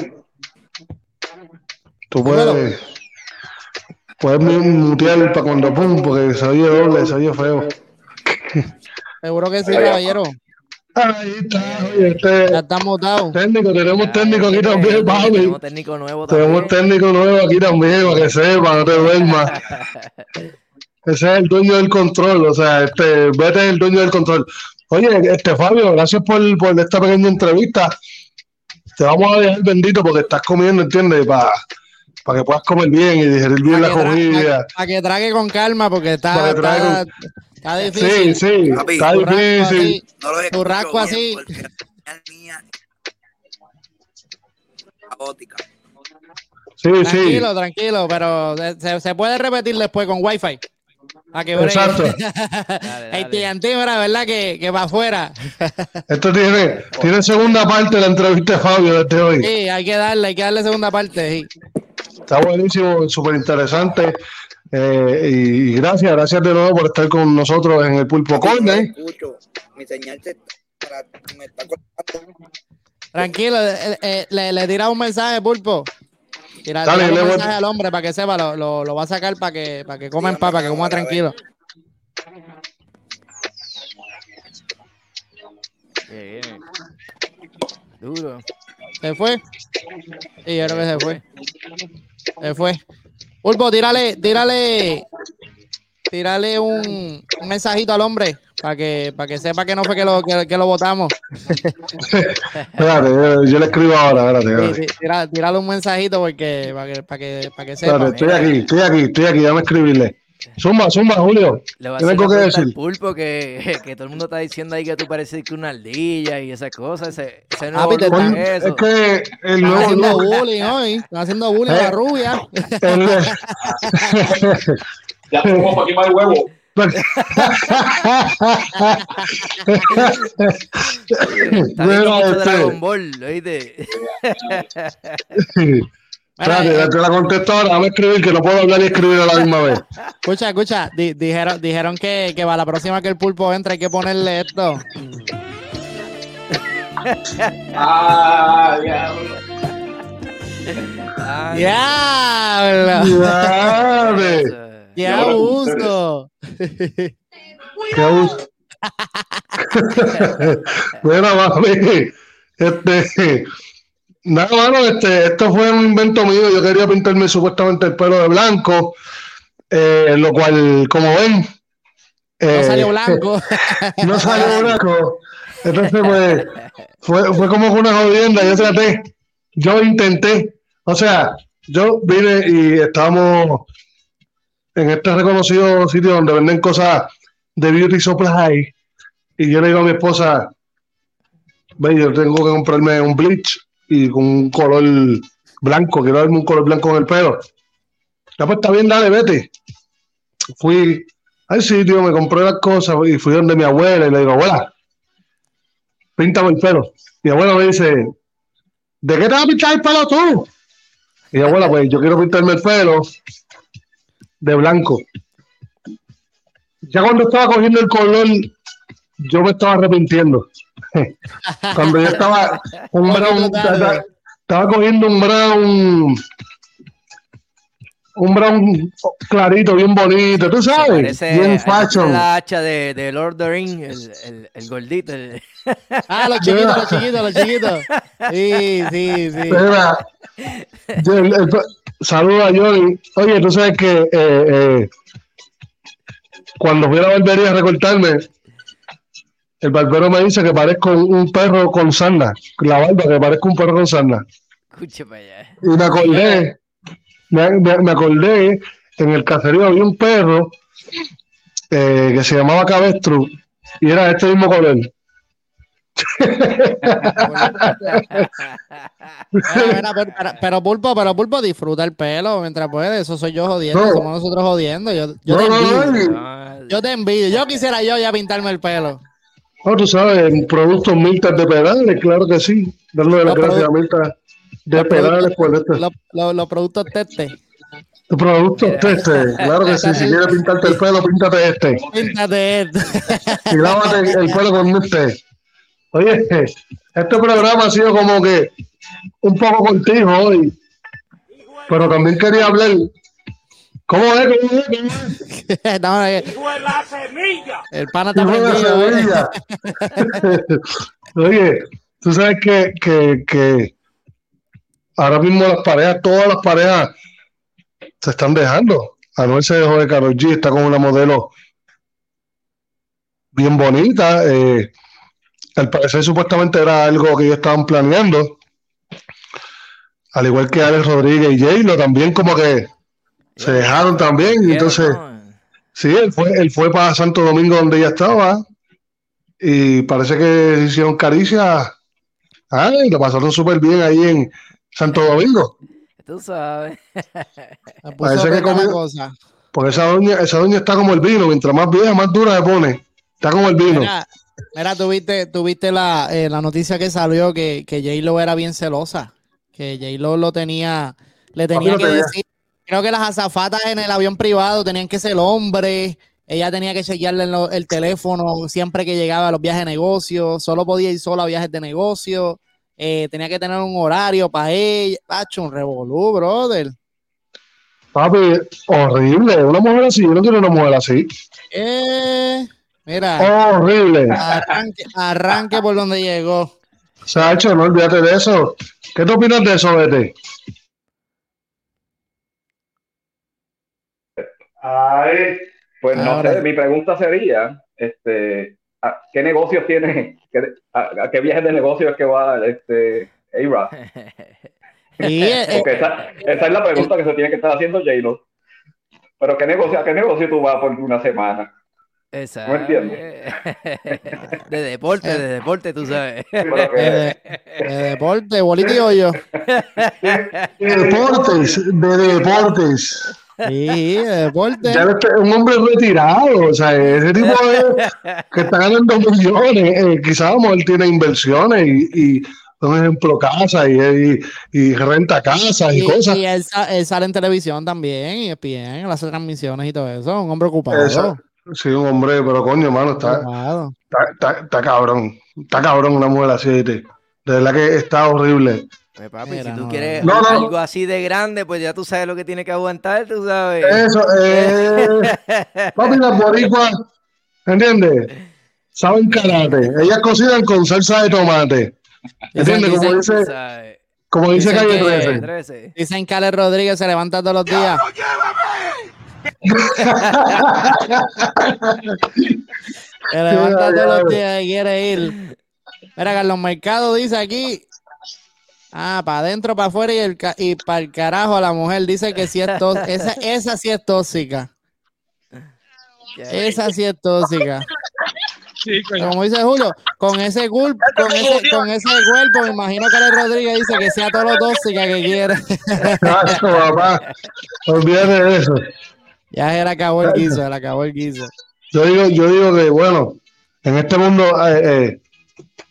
Tú puedes. Puedes mu- mutear para cuando pum, porque se oye doble, se oye feo. Seguro que sí, caballero. Ahí está, oye, este Ya estamos mutados. técnico, tenemos técnico aquí también, papi. Tenemos técnico nuevo Tenemos también. técnico nuevo aquí también, para que sepa, no te duermas. Ese es el dueño del control, o sea, este, vete es el dueño del control. Oye, este Fabio, gracias por, por esta pequeña entrevista. Te vamos a dejar bendito porque estás comiendo, ¿entiendes? Para que puedas comer bien y digerir bien la Para comida. pa- pa' que trague con calma porque está, Pa' que trague está, está difícil. Sí, sí, Papi, está difícil. así. no así. bien caótica Sí, sí. Tranquilo, tranquilo, pero se, se puede repetir después con wifi. A que. Exacto. AT&T, mira, ¿verdad? Que, que va afuera. Esto tiene, tiene segunda parte de la entrevista de Fabio desde hoy. Sí, hay que darle, hay que darle segunda parte. sí. Está buenísimo, súper interesante. Eh, y, y gracias, gracias de nuevo por estar con nosotros en el Pulpo Corner. escucho mi señal se está, me está cortando Tranquilo, eh, eh, le, le tira un mensaje, Pulpo. Tira, Dale, tira le un voy- mensaje al hombre para que sepa, lo, lo, lo va a sacar para que, para que coma en paz, para que coma tranquilo. Bien. Duro. ¿Se fue? Sí, yo creo que se fue. Se fue. Pulpo, tírale, tírale, tírale un, un mensajito al hombre para que, para que sepa que no fue que lo, que, que lo votamos. Espérate, yo, yo le escribo ahora, espérate, Sí, tírale un mensajito porque, para que, para que, para que Espérate, sepa. estoy aquí, estoy aquí, estoy aquí, déjame escribirle. Zumba, zumba, Julio. Le va a ¿Tienes hacer algo que decir? pulpo que, que todo el mundo está diciendo ahí que tú pareces que una ardilla y esas cosas. Ese, ese nuevo te look Coño, es es eso. que el Están nuevo haciendo look, bullying hoy. Están haciendo bullying a la Eh. rubia. el- Ya tenemos para quemar el huevo. Está mucho este, Dragon Ball, ¿oíste? Espérate, eh, te la contesto ahora, dame escribir que no puedo hablar y escribir a la misma vez. Escucha, escucha. di- dijeron dijeron que, que para la próxima que el pulpo entre hay que ponerle esto. Ah, diablo. ¡Diablo! ¡Qué abuso! qué abuso. Mira, mami, este, nada, mano, este, esto fue un invento mío. Yo quería pintarme supuestamente el pelo de blanco, eh, lo cual, como ven, No eh, salió blanco. no salió blanco. Entonces, pues, fue, fue como una jodienda. Yo traté, yo intenté, o sea, yo vine y estábamos en este reconocido sitio donde venden cosas de beauty supply. Y yo le digo a mi esposa, ve, yo tengo que comprarme un bleach y con un color blanco, quiero darme un color blanco en el pelo. Ya pues está bien, dale, vete. Fui al sitio, me compré las cosas y fui donde mi abuela y le digo, abuela, píntame el pelo. Mi abuela me dice, ¿de qué te vas a pintar el pelo tú? Y abuela, pues yo quiero pintarme el pelo de blanco. Ya cuando estaba cogiendo el color, yo me estaba arrepintiendo. cuando yo estaba un brown, estaba, estaba cogiendo un brown, un brown clarito, bien bonito, tú sabes, Parece bien fashion. la hacha de, de Lord of the Ring, el, el, el gordito. el- Ah, los chiquitos, los chiquitos, los chiquitos. Sí, sí, sí. Mira, yo- el- el- saluda a Johnny. Oye, tú sabes que eh, eh, cuando fui a la barbería a recortarme, el barbero me dice que parezco un, perro con sarna. La barba, que parezco un perro con sarna. Escucha para allá. Y me acordé, me, me- me acordé, en el caserío había un perro eh, que se llamaba Cabestru y era de este mismo color. Pero, pero- pero Pulpo, pero Pulpo disfruta el pelo mientras puede. Eso soy yo jodiendo, No. somos nosotros jodiendo. Yo, yo No, te no, envidio. no, Yo te envidio. Yo quisiera yo ya pintarme el pelo. No, tú sabes, productos Milta de pedales, claro que sí. Darle las Los gracias a Milta de los pedales por este. Los, los- los productos tete. Productos este, claro que sí. Si quieres pintarte el pelo, píntate este. Píntate esto. Y lávate el pelo con este. Oye, este programa ha sido como que un poco contigo hoy. Pero también quería hablar. ¿Cómo es? ¿Cómo es? ¿Cómo es? No, eh, el pana está Hijo de prendido, ¿eh? Oye, tú sabes que, que, que ahora mismo las parejas, todas las parejas se están dejando. Anuel se dejó de Karol G, está con una modelo bien bonita. eh, al parecer supuestamente era algo que ellos estaban planeando. Al igual que Alex Rodríguez y J-Lo también como que se dejaron también. y Entonces, ¿no? Sí, él fue, él fue para Santo Domingo donde ella estaba y parece que hicieron caricias. Ah, y lo pasaron súper bien ahí en Santo Domingo. Tú sabes. Parece que comió- cosa. Porque esa doña, esa doña está como el vino, mientras más vieja, más dura se pone. Está como el vino. Mira, mira, tuviste, tuviste la, eh, la noticia que salió que, que J-Lo era bien celosa. Que J-Lo lo tenía, le tenía que tenía. decir. Creo que las azafatas en el avión privado tenían que ser hombre. Ella tenía que chequearle el teléfono siempre que llegaba a los viajes de negocio. Solo podía ir sola a viajes de negocio. eh, tenía que tener un horario para ella. Pacho, un revolú, brother. Papi, horrible. Una mujer así, yo no quiero una mujer así. Eh, mira, Horrible. arranque, arranque por donde llegó. Sacho, no olvídate de eso. ¿Qué tú opinas de eso, Bete? Ay, pues no sé, mi pregunta sería, este, ¿a ¿qué negocios tiene, qué, a, a qué viajes de negocios es que va este? Y, eh, Porque esa, esa es la pregunta que se tiene que estar haciendo J-Lo. Pero ¿qué negocio, ¿a qué negocio tú vas por una semana? Exacto. De deporte, de deporte, tú sabes. Pero eh, de, de deporte, bolito y hoyo. De deportes, de deportes. Sí, de deporte. Ya este- un hombre retirado, o sea, ese tipo de, que está ganando millones, eh, quizás a lo mejor tiene inversiones y, y por ejemplo, casa y, y, y renta casas y, Y, cosas. y él, él sale en televisión también, y es bien, él hace transmisiones y todo eso. Un hombre ocupado. Eso. Sí, un hombre, pero coño, hermano, está, está, está, está cabrón. Está cabrón una mujer así, ¿viste? De verdad que está horrible. Pues, papi, si tú no, quieres no. No, no. algo así de grande, pues ya tú sabes lo que tiene que aguantar, tú sabes. Eso, eh, papi, las boricuas, ¿entiendes? Saben karate. Ellas cocinan con salsa de tomate. ¿Entiendes? Como dice, como dice dicen Calle que- 13. 13. Dicen que Alex Rodríguez se levanta todos los días. Se levanta todos los días y quiere ir. Mira, Carlos Mercado dice aquí. Ah, para adentro, para afuera y, el ca- y para el carajo a la mujer. Dice que sí es tó- esa, esa sí es tóxica. Esa sí es tóxica. Como dice Julio, con ese, cul- con ese, con ese cuerpo, me imagino que Alex Rodríguez dice que sea todo lo tóxica que quiere. Papá. Olvídate de eso. Ya se le acabó el guiso, se le acabó el guiso. Yo digo, yo digo que, bueno, en este mundo eh, eh,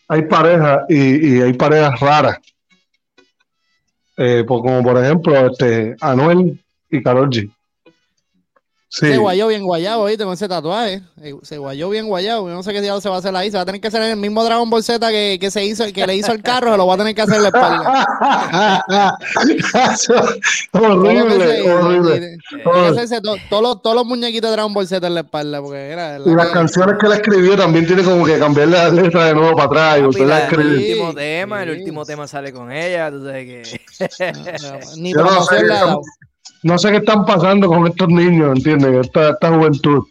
hay parejas y, y hay parejas raras. Eh, por- como por ejemplo, este, Anuel y Karol G. Sí. Se guayó bien guayado, ¿viste? Con ese tatuaje. Eh, Se guayó bien guayado. Yo no sé qué diablo se va a hacer ahí. Se va a tener que hacer el mismo Dragon Ball Z que, que se hizo, que le hizo el carro, se lo va a tener que hacer en la espalda. Horrible, horrible. todos los, todos los muñequitos de Dragon Ball Z en la espalda, porque era Y las la- canciones que él escribió también tiene como que cambiar la letra de nuevo para atrás y la- el último Sí, tema, el último tema sale con ella, tú sabes que... ni no promoción le ha dado. No sé qué están pasando con estos niños, ¿entiendes? Esta, esta juventud.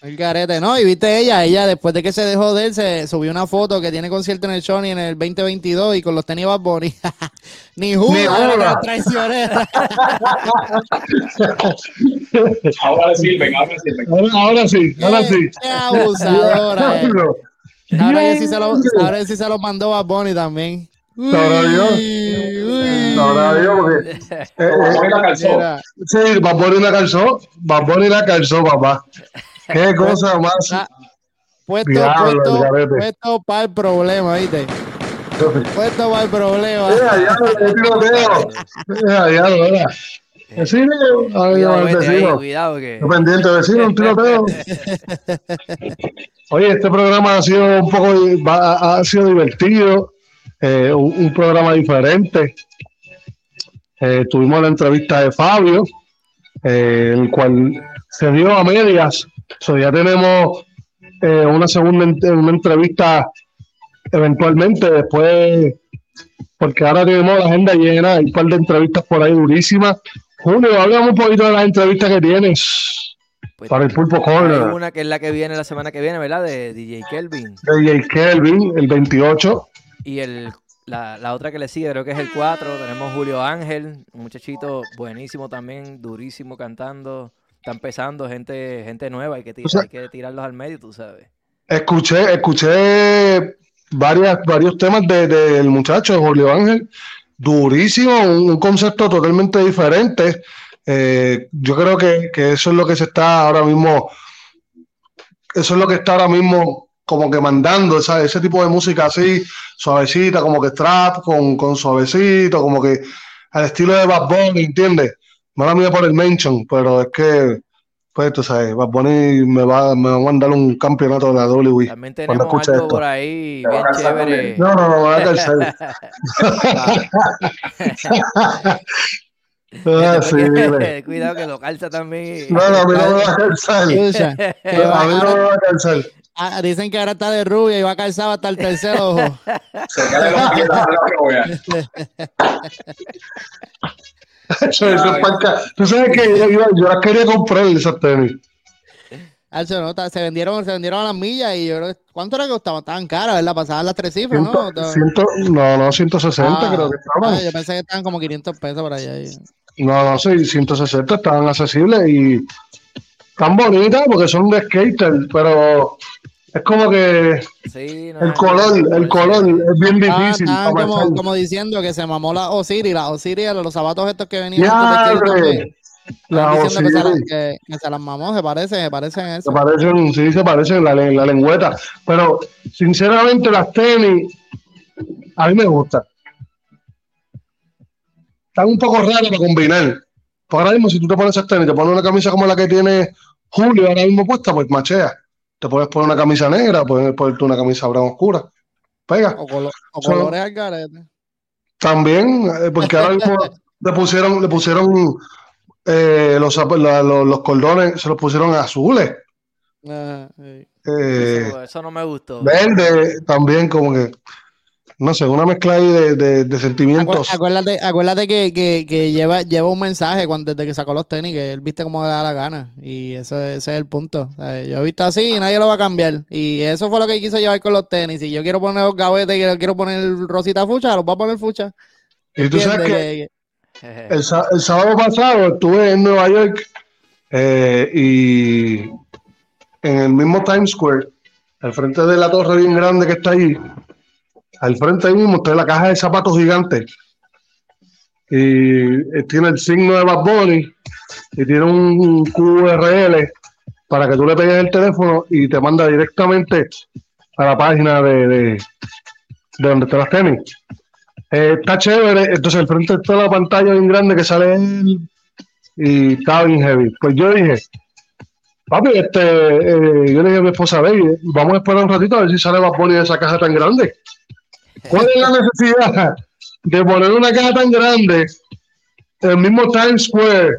El garete, ¿no? Y viste ella, ella después de que se dejó de él, se subió una foto que tiene concierto en el Sony en el 2022 y con los tenis Bad Bunny. Ni Judas traicionera. Ahora sirven, ahora sirven. Ahora, ahora sí, ahora sí. Qué abusadora. eh. Ahora que sí se lo, ahora sí se lo mandó Bad Bunny también. Sabrá Dios. Sabrá Dios, porque. eh, eh, Hoy la calzó. Sí, Bad Bunny la calzó. Bad Bunny la calzó, papá. Qué cosa más. ah, puesto, Diablo, el puesto, puesto para el problema, ¿viste? Puesto para el problema. Mira, ya, qué tiroteo. Mira, ya, mira. Vecino, Cuidado, el vete ahí, vecino. cuidado que... Estoy pendiente, vecino, un tiroteo. Oye, este programa ha sido un poco, va- ha sido divertido, eh, un, un programa diferente. Eh, tuvimos la entrevista de Fabio, eh, el cual se dio a medias. So, ya tenemos eh, una segunda una entrevista eventualmente después, porque ahora tenemos la agenda llena, hay un par de entrevistas por ahí durísimas. Julio, hablamos un poquito de las entrevistas que tienes Pues, para el Pulpo Corner. una que es la que viene la semana que viene, ¿verdad? De DJ Kelvin. DJ Kelvin, el 28. Y el, la, la otra que le sigue, creo que es el 4. Tenemos Julio Ángel, un muchachito buenísimo también, durísimo cantando. Está empezando, gente, gente nueva, hay que, tirar, O sea- hay que tirarlos al medio, tú sabes. Escuché, escuché varias, varios temas de- del muchacho de Julio Ángel. Durísimo, un, un concepto totalmente diferente. Eh, yo creo que, que eso es lo que se está ahora mismo, eso es lo que está ahora mismo como que mandando, esa- ese tipo de música así, suavecita, como que trap, con, con suavecito, como que al estilo de Bad Bunny, ¿entiendes? Mala mía por el mention, pero es que, pues tú sabes, Bad Bunny me va, me va a mandar un campeonato de la WWE. También cuando tenemos escuche algo esto. por ahí bien chévere. No, no, no, va a caer Ah, sí. Cuidado que lo calza también. No, no, a mí no me va a calzar. A mí no me va a calzar. Ah, dicen que ahora está de rubia y va a calzar hasta el tercer ojo. Se cae los pies a la novia. Eso, eso es panca. Tú sabes que yo, yo- yo las quería comprar esas tenis. Alzo, no, se vendieron, se vendieron a las millas y yo creo que- ¿cuánto era que costaban? Estaban caras, ¿verdad? Pasaban las tres cifras, ¿no? Ciento- ciento- no, no, 160 Ah, creo que estaban. ah, yo pensé que estaban como 500 pesos por allá. y- No, no, sí, 160 estaban accesibles y tan bonitas porque son de skater, pero es como que Sí, no, el color, no, el color es bien Estaban, difícil. para como, diciendo que se mamó la Osiris, la Osiris, los zapatos estos que venían Ya, antes de hombre, también. la diciendo que se, la- Osiris. que- que se las mamó, se parece, se parecen a eso. Se parecen, sí, se parecen la, la lengüeta. Pero, sinceramente, las tenis, a mí me gustan. Están un poco raras para combinar. Porque ahora mismo, si tú te pones esas tenis, te pones una camisa como la que tiene Julio ahora mismo puesta, pues machea. Te puedes poner una camisa negra, puedes ponerte una camisa brown oscura. Pega. O, colo- o Son- colores al garete. También, eh, porque ahora mismo le pusieron, le pusieron eh, los, la- los, los cordones, se los pusieron azules. Sí. Eh, Eso, eso no me gustó. Verde también, como que, no sé, una mezcla ahí de, de- sentimientos. Acuérdate, acuérdate que, que, que lleva, lleva un mensaje cuando, desde que sacó los tenis, que él viste como le da la gana. Y eso, ese es el punto. O sea, yo he visto así y nadie lo va a cambiar. Y eso fue lo que quiso llevar con los tenis. Si yo quiero poner los gavetes y quiero poner rosita fucha, los voy a poner fucha. Y tú sabes ¿Entiendes? que el, el sábado pasado estuve en Nueva York eh, y en el mismo Times Square, al frente de la torre bien grande que está ahí, al frente ahí mismo está la caja de zapatos gigante. Y eh, tiene el signo de Bad Bunny y tiene un QRL para que tú le pegues el teléfono y te manda directamente a la página de, de, de donde están las tenis. Eh, está chévere, entonces al frente está la pantalla bien grande que sale él y está bien heavy. Pues yo dije, Papi, este, eh, yo le dije a mi esposa, ve, vamos a esperar un ratito a ver si sale Bad Bunny de esa caja tan grande. ¿Cuál es la necesidad de poner una caja tan grande en el mismo Times Square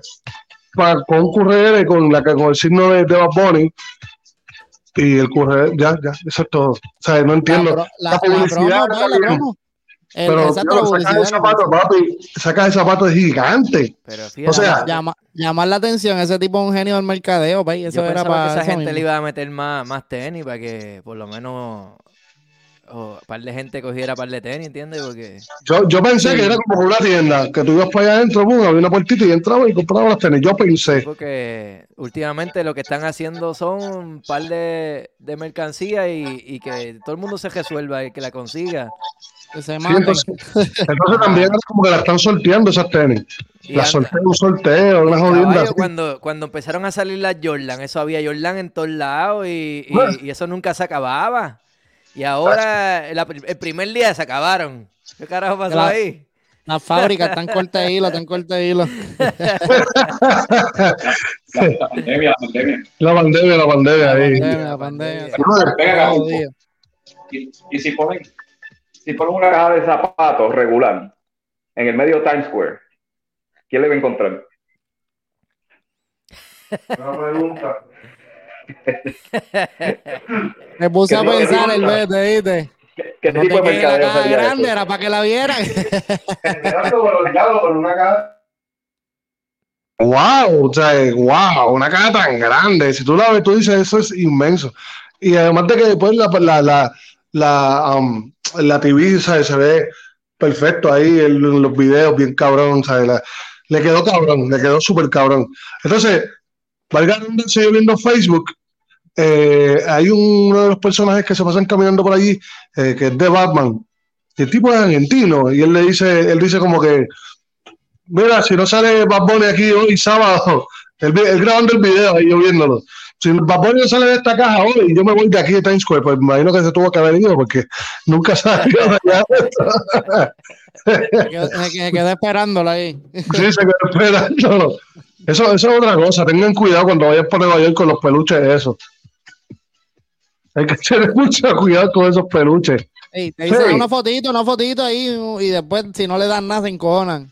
para, con un con, la, con el signo de, de Bad Bunny? Y el QRL, ya, ya, eso es todo. O sea, no entiendo. La, la- La la publicidad promo. El- Pero exacto, tío, de publicidad, zapatos, papi, esa caja de zapatos es gigante. Pero O fíjate, sea, Llama- llamar la atención, ese tipo es un genio del mercadeo, pay, eso yo era para que esa eso gente mismo. le iba a meter más, más tenis para que por lo menos o, un par de gente cogiera par de tenis, ¿entiendes? Porque Yo, yo pensé Sí. que era como una tienda, que tú ibas para allá adentro, boom, había una puertita y entraba y compraba las tenis. Yo pensé. Porque últimamente lo que están haciendo son un par de, de mercancía y, y que todo el mundo se resuelva y que la consiga. Sí, entonces, entonces también era como que la están sorteando esas tenis. Y Las anda- sorteo, un sorteo, una jodienda. cuando, cuando empezaron a salir las Jordan, eso había Jordan en todos lados y, y- Bueno. y eso nunca se acababa. Y ahora la el primer día se acabaron. ¿Qué carajo pasó La- ahí? Las fábricas están cortas de hilo, están cortas de hilo. La pandemia, la pandemia. La pandemia, la pandemia La ahí. pandemia, la pandemia. Un día. Y, y si ponen, si ponen una caja de zapatos regular en el medio de Times Square, ¿quién le va a encontrar? Una pregunta. Me puse a pensar el vete, ¿viste? ¿Qué, No tipo te de mercadeo caja sería grande, eso? era para que la vieran. Wow, o sea, wow, una caja tan grande. Si tú la ves, tú dices, eso es inmenso. Y además de que después la, la, la, la, um, la TV ¿sabes? se ve perfecto ahí en los videos, bien cabrón, ¿sabes? La- le quedó cabrón, le quedó súper cabrón. Entonces, valga yo viendo Facebook, eh, hay uno de los personajes que se pasan caminando por allí, eh, que es de Batman. El tipo es argentino, y él le dice, él dice como que, mira, si no sale Bad Bunny aquí hoy sábado, él, grabando el video ahí yo viéndolo. Si Bad Bunny no sale de esta caja hoy y yo me voy de aquí de Times Square, pues me imagino que se tuvo que haber ido porque nunca salió de allá. Quedé- quedé esperándolo ahí. Sí, se quedó esperándolo. Eso, eso es otra cosa. Tengan cuidado cuando vayan por Nueva York con los peluches eso. Hay que tener mucho cuidado con esos peluches. Ey, te dicen Sí. una fotito, una fotito ahí y después si no le dan nada se encojonan.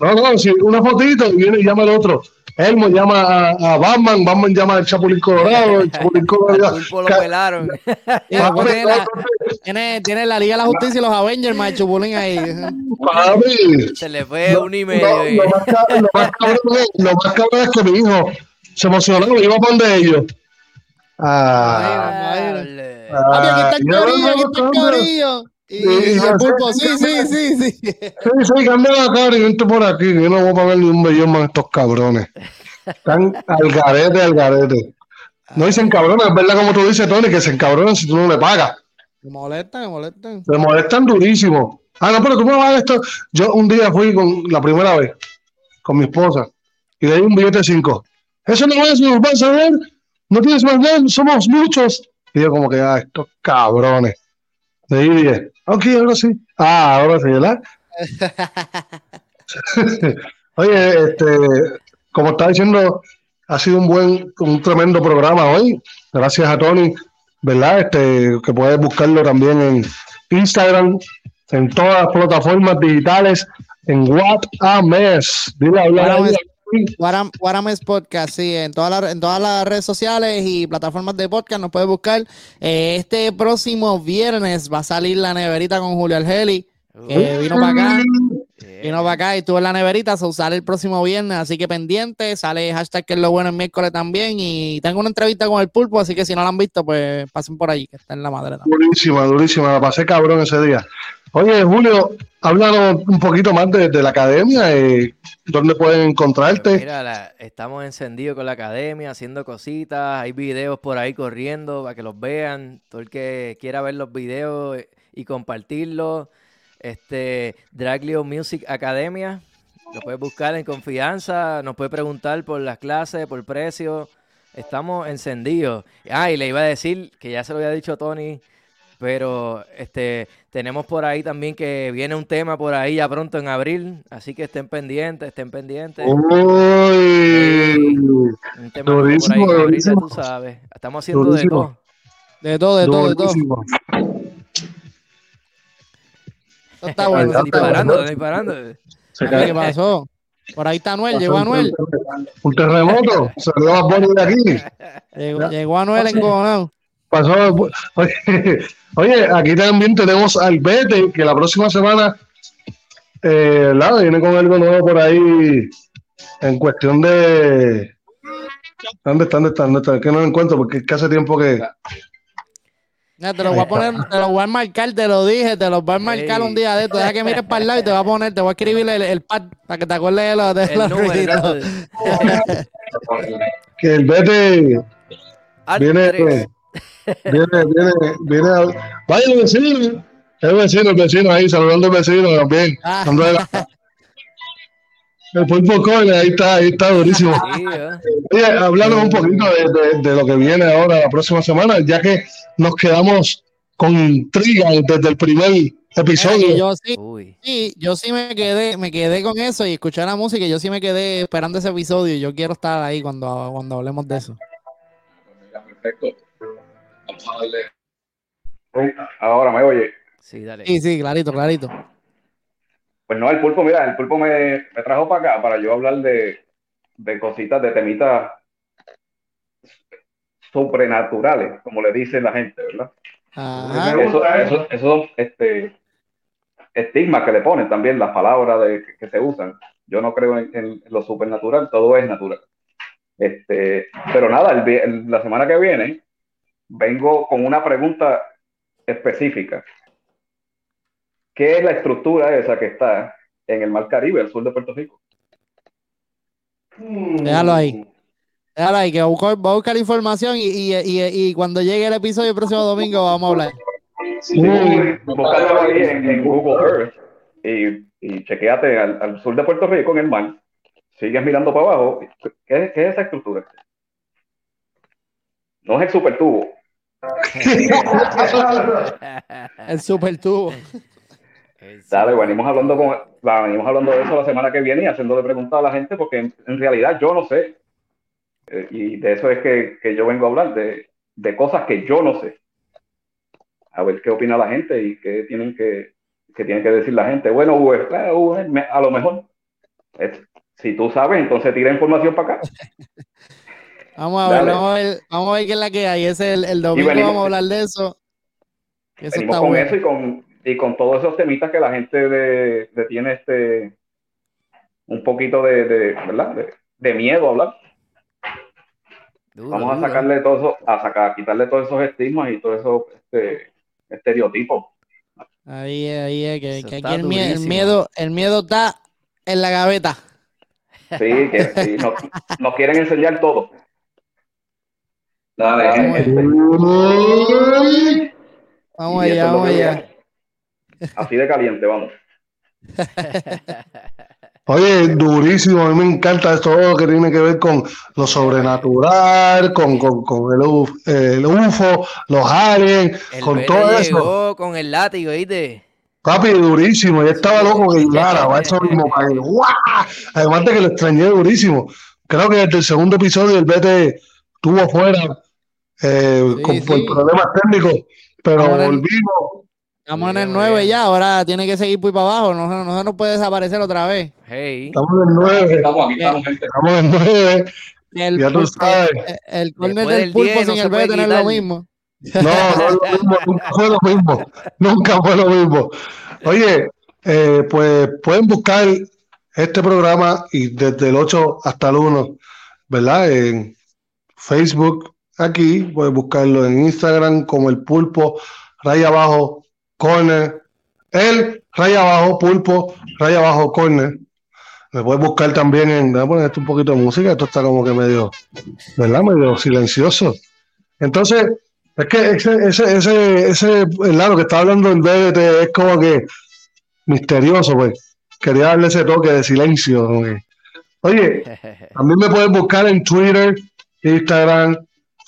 No, no, si una fotito y viene y llama el otro. Elmo llama a, a Batman, Batman llama al Chapulín Colorado, el Chapulín Colorado. lo pelaron. Tiene, la, tiene, tiene la Liga de la Justicia y los Avengers, más el chupulín ahí. Papi, Se le fue un y No, medio. y- lo, más cabrón, lo más cabrón es, lo más cabrón es que mi hijo se emocionó y iba a poner de ellos. Ah, Dale. Papi, aquí está corillo, aquí está corillo. Y, el pulpo, sí, sí, sí, sí. sí, sí, cambia la cara y vente por aquí, que yo no voy a pagar ni un millón más a estos cabrones. Están al garete, al garete. No dicen cabrones, es verdad como tú dices, Tony, que se encabronan si tú no le pagas. Me molestan, me molestan. Se molestan durísimo. Ah, no, pero tú me vas a dar esto. Yo un día fui con la primera vez con mi esposa y le di un billete de cinco. Eso no es, nos vas a ver. No tienes más nada, somos muchos. Y yo, como que, ah, estos cabrones. Le di diez. Ok, ahora sí. Ah, ahora sí, ¿verdad? Oye, este, como estaba diciendo, ha sido un buen, un tremendo programa hoy. Gracias a Tony, ¿verdad? Este, que puedes buscarlo también en Instagram, en todas las plataformas digitales, en What a Mess. Dile, habla Guaram- Guarames Podcast, sí, en todas las en todas las redes sociales y plataformas de podcast nos puedes buscar. Eh, este próximo viernes va a salir la neverita con Julio Argeli, que vino para acá. Vino para acá y estuvo en la neverita, so sale el próximo viernes, así que pendiente, sale hashtag que es lo bueno el miércoles también y tengo una entrevista con el pulpo, así que si no la han visto, pues pasen por allí, que está en la madre también. Durísima, durísima. La pasé cabrón ese día. Oye, Julio, háblanos un poquito más de, la academia. Eh, ¿Dónde pueden encontrarte? Mira, la- estamos encendidos con la academia, haciendo cositas. Hay videos por ahí corriendo para que los vean. Todo el que quiera ver los videos eh, y compartirlos. Este, Draglio Music Academia. Lo puedes buscar en confianza. Nos puede preguntar por las clases, por precio. Estamos encendidos. Ah, y le iba a decir, que ya se lo había dicho Tony, Pero este tenemos por ahí también que viene un tema por ahí ya pronto en abril, así que estén pendientes, estén pendientes. Uy, Un tema nuevo por ahí durísimo, en abril, durísimo. tú sabes. Estamos haciendo Durísimo. de todo. De todo, de todo, de todo. durísimo. Está bueno. Están está disparando, disparando. Se. ¿Qué pasó? Por ahí está Anuel, llegó un Anuel. terremoto. Un terremoto. Salió a Bonnie de aquí. Llegó, llegó Anuel encojonado. Pasó. Oye, oye, aquí también tenemos al Bete, que la próxima semana, eh, viene con algo nuevo por ahí en cuestión de. ¿Dónde está? ¿Dónde está? ¿Dónde está? Es que no lo encuentro porque es que hace tiempo que. Ya, te lo voy a poner, te lo voy a marcar, te lo dije, te lo voy a marcar Ey. un día de esto. Deja que mires para el lado y te voy a poner, te voy a escribir el, el pad para que te acuerdes de los, de El los número. Que el Bete viene. Viene, viene, viene. a- Vaya el vecino. El vecino, el vecino ahí, saludando al vecino también. Ah. El pulpo Corner, ahí está, ahí está durísimo. Sí, ¿eh? Oye, háblanos un poquito de, de- de lo que viene ahora la próxima semana, ya que nos quedamos con intriga desde el primer episodio. yo sí, sí, yo sí me quedé, me quedé con eso y escuché la música y yo sí me quedé esperando ese episodio y yo quiero estar ahí cuando, cuando hablemos de eso. Perfecto. Vamos a darle. Ahora me oye. Sí, dale. Sí, sí, clarito, clarito. Pues no, el pulpo, mira, el pulpo me, me trajo para acá para yo hablar de, de cositas, de temitas sobrenaturales, como le dice la gente, ¿verdad? Ajá. Eso, eso, este, estigmas que le ponen también, las palabras de, que, que se usan. Yo no creo en, en lo supernatural, todo es natural. Este, pero nada, el vi- el- la semana que viene vengo con una pregunta específica. ¿Qué es la estructura esa que está en el Mar Caribe, al sur de Puerto Rico? Déjalo ahí. Déjalo ahí, que voy a buscar, información y, y, y, y cuando llegue el episodio el próximo domingo vamos a hablar. Sí, búscalo ahí en, en Google Earth y, y chequeate al, al sur de Puerto Rico en el mar. Sigues mirando para abajo. ¿Qué, es- qué es esa estructura? No es el supertubo. El super tubo. Dale, venimos hablando, con, venimos hablando de eso la semana que viene y haciéndole preguntas a la gente porque en, en realidad yo no sé. Eh, y de eso es que, que yo vengo a hablar, de, de cosas que yo no sé. A ver qué opina la gente y qué tienen que, qué tiene que decir la gente. Bueno, eh, a lo mejor. es- si tú sabes, entonces tira información para acá. Vamos a ver, vamos a ver, vamos a ver qué es la que hay. Ese el, el domingo venimos- vamos a hablar de eso. Eso Venimos está con bueno. eso y con, y con todos esos temitas que la gente le, le tiene este un poquito de, de, ¿verdad? De, de miedo a hablar. Duro, Vamos a sacarle todo eso, a sacar, a quitarle todos esos estigmas y todos esos este, estereotipos. Ahí es, ahí es, que, que aquí el, mie- el miedo, el miedo está en la gaveta. Sí, que sí, nos, nos quieren enseñar todo. Dale, Vamos gente. Allá, vamos allá. Así de caliente, vamos. Oye, durísimo, a mí me encanta todo lo que tiene que ver con lo sobrenatural, con, con, con el, UF, el UFO, los aliens, El con todo eso. con el látigo, ¿viste? Papi, durísimo. Yo estaba loco que llegara, para eso mismo, para ¡guau! Además de que lo extrañé durísimo. Creo que desde el segundo episodio el Bete estuvo fuera eh, Sí, con, por sí. problemas técnicos, pero volvimos. Estamos en el bien, 9 muy bien. ya, ahora tiene que seguir por para abajo, no, no, no se nos puede desaparecer otra vez. Hey. Estamos en el 9, Estamos aquí, estamos, gente. estamos en el 9. El, Ya tú sabes. el, el corner Después del pulpo 10 no sin el B tener lo mismo. No, no es lo mismo, nunca fue lo mismo. Nunca fue lo mismo. Oye, eh, pues pueden buscar este programa y desde el 8 hasta el 1, ¿verdad? En Facebook, aquí, pueden buscarlo en Instagram como el pulpo, raya abajo, corner, el raya abajo, pulpo, raya abajo, corner. Me puedes buscar también en, voy a poner esto un poquito de música, esto está como que medio, ¿verdad? Medio silencioso. Entonces, es que ese, ese, ese, ese, el lado que está hablando el BBT es como que misterioso, pues. Quería darle ese toque de silencio. que- Oye, también me puedes buscar en Twitter, Instagram,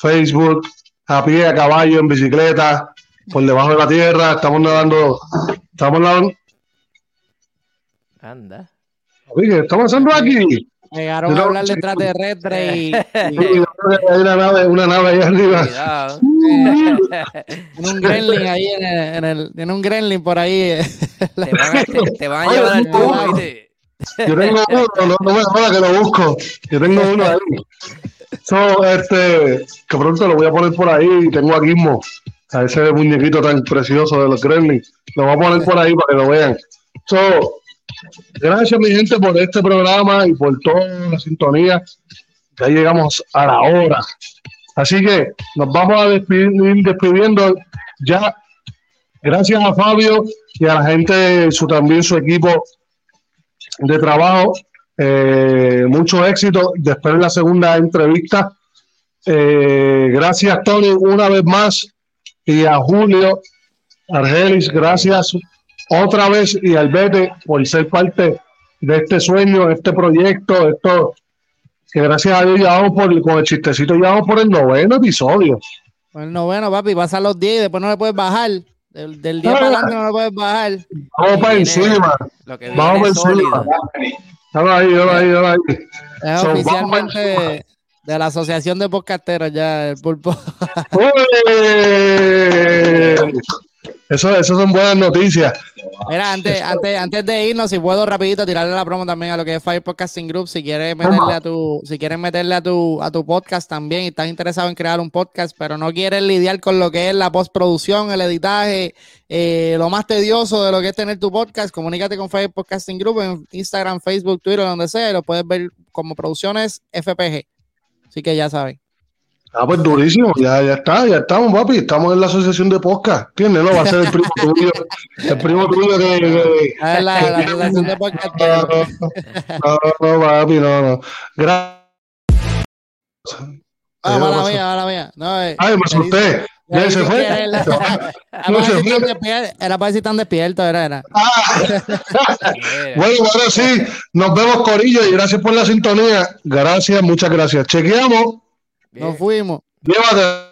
Facebook, a pie, a caballo, en bicicleta, por debajo de la tierra, estamos nadando, estamos nadando. Anda. Oye, ¿qué está pasando aquí? Llegaron a hablar de extraterrestre y, hay una nave, una nave ahí arriba. Tiene un gremlin ahí en el, en el- tiene un gremlin por ahí. Te van a, te, te van a llevar al tubo, ¿viste? Yo tengo uno, no, no me jodas que lo busco. Yo tengo uno ahí. So, este, que pronto lo voy a poner por ahí tengo a Gizmo, a ese muñequito tan precioso de los Gremlins. Lo voy a poner por ahí para que lo vean. So, gracias mi gente por este programa y por toda la sintonía. Ya llegamos a la hora. Así que nos vamos a despedir, ir despidiendo ya. Gracias a Fabio y a la gente, su también su equipo de trabajo. Eh, mucho éxito. Después de la segunda entrevista. Eh, gracias, Tony, una vez más. Y a Julio Argelis, gracias otra vez. Y al Bete por ser parte de este sueño, este proyecto, esto que gracias a Dios ya vamos por, con el chistecito, ya vamos por el noveno episodio. el noveno, papi, pasan los 10 y después no le puedes bajar. Del, del 10 para adelante no le puedes bajar. Vamos para encima. Vamos es encima. Dale ahí, dale ahí, dale ahí. Es So, oficialmente de la Asociación de Podcasteros ya, el pulpo. Eso, eso son buenas noticias. Mira, antes, antes, antes de irnos, si puedo rapidito tirarle la promo también a lo que es Fire Podcasting Group, si quieres meterle a tu, si quieres meterle a tu, a tu podcast también y estás interesado en crear un podcast, pero no quieres lidiar con lo que es la postproducción, el editaje, eh, lo más tedioso de lo que es tener tu podcast, comunícate con Fire Podcasting Group en Instagram, Facebook, Twitter, donde sea, y lo puedes ver como producciones FPG. Así que ya saben. Ah, pues durísimo, ya, ya está, ya estamos, papi. Estamos en la asociación de podcast. ¿Entiendes? No va a ser el primo tuyo. El primo tuyo que. que- Ah, la, la Asociación de Podcasteros. no, no, no, papi, no, no. Gracias. Ah, mala mía, mala mía. No, eh, Ay, me asusté. Ya se fue. Era para ver si están despiertos, era para era, era. Mira. Bueno, ahora sí, nos vemos, Corillo, y gracias por la sintonía. Gracias, muchas gracias. Chequeamos. Nos fuimos. Llévate.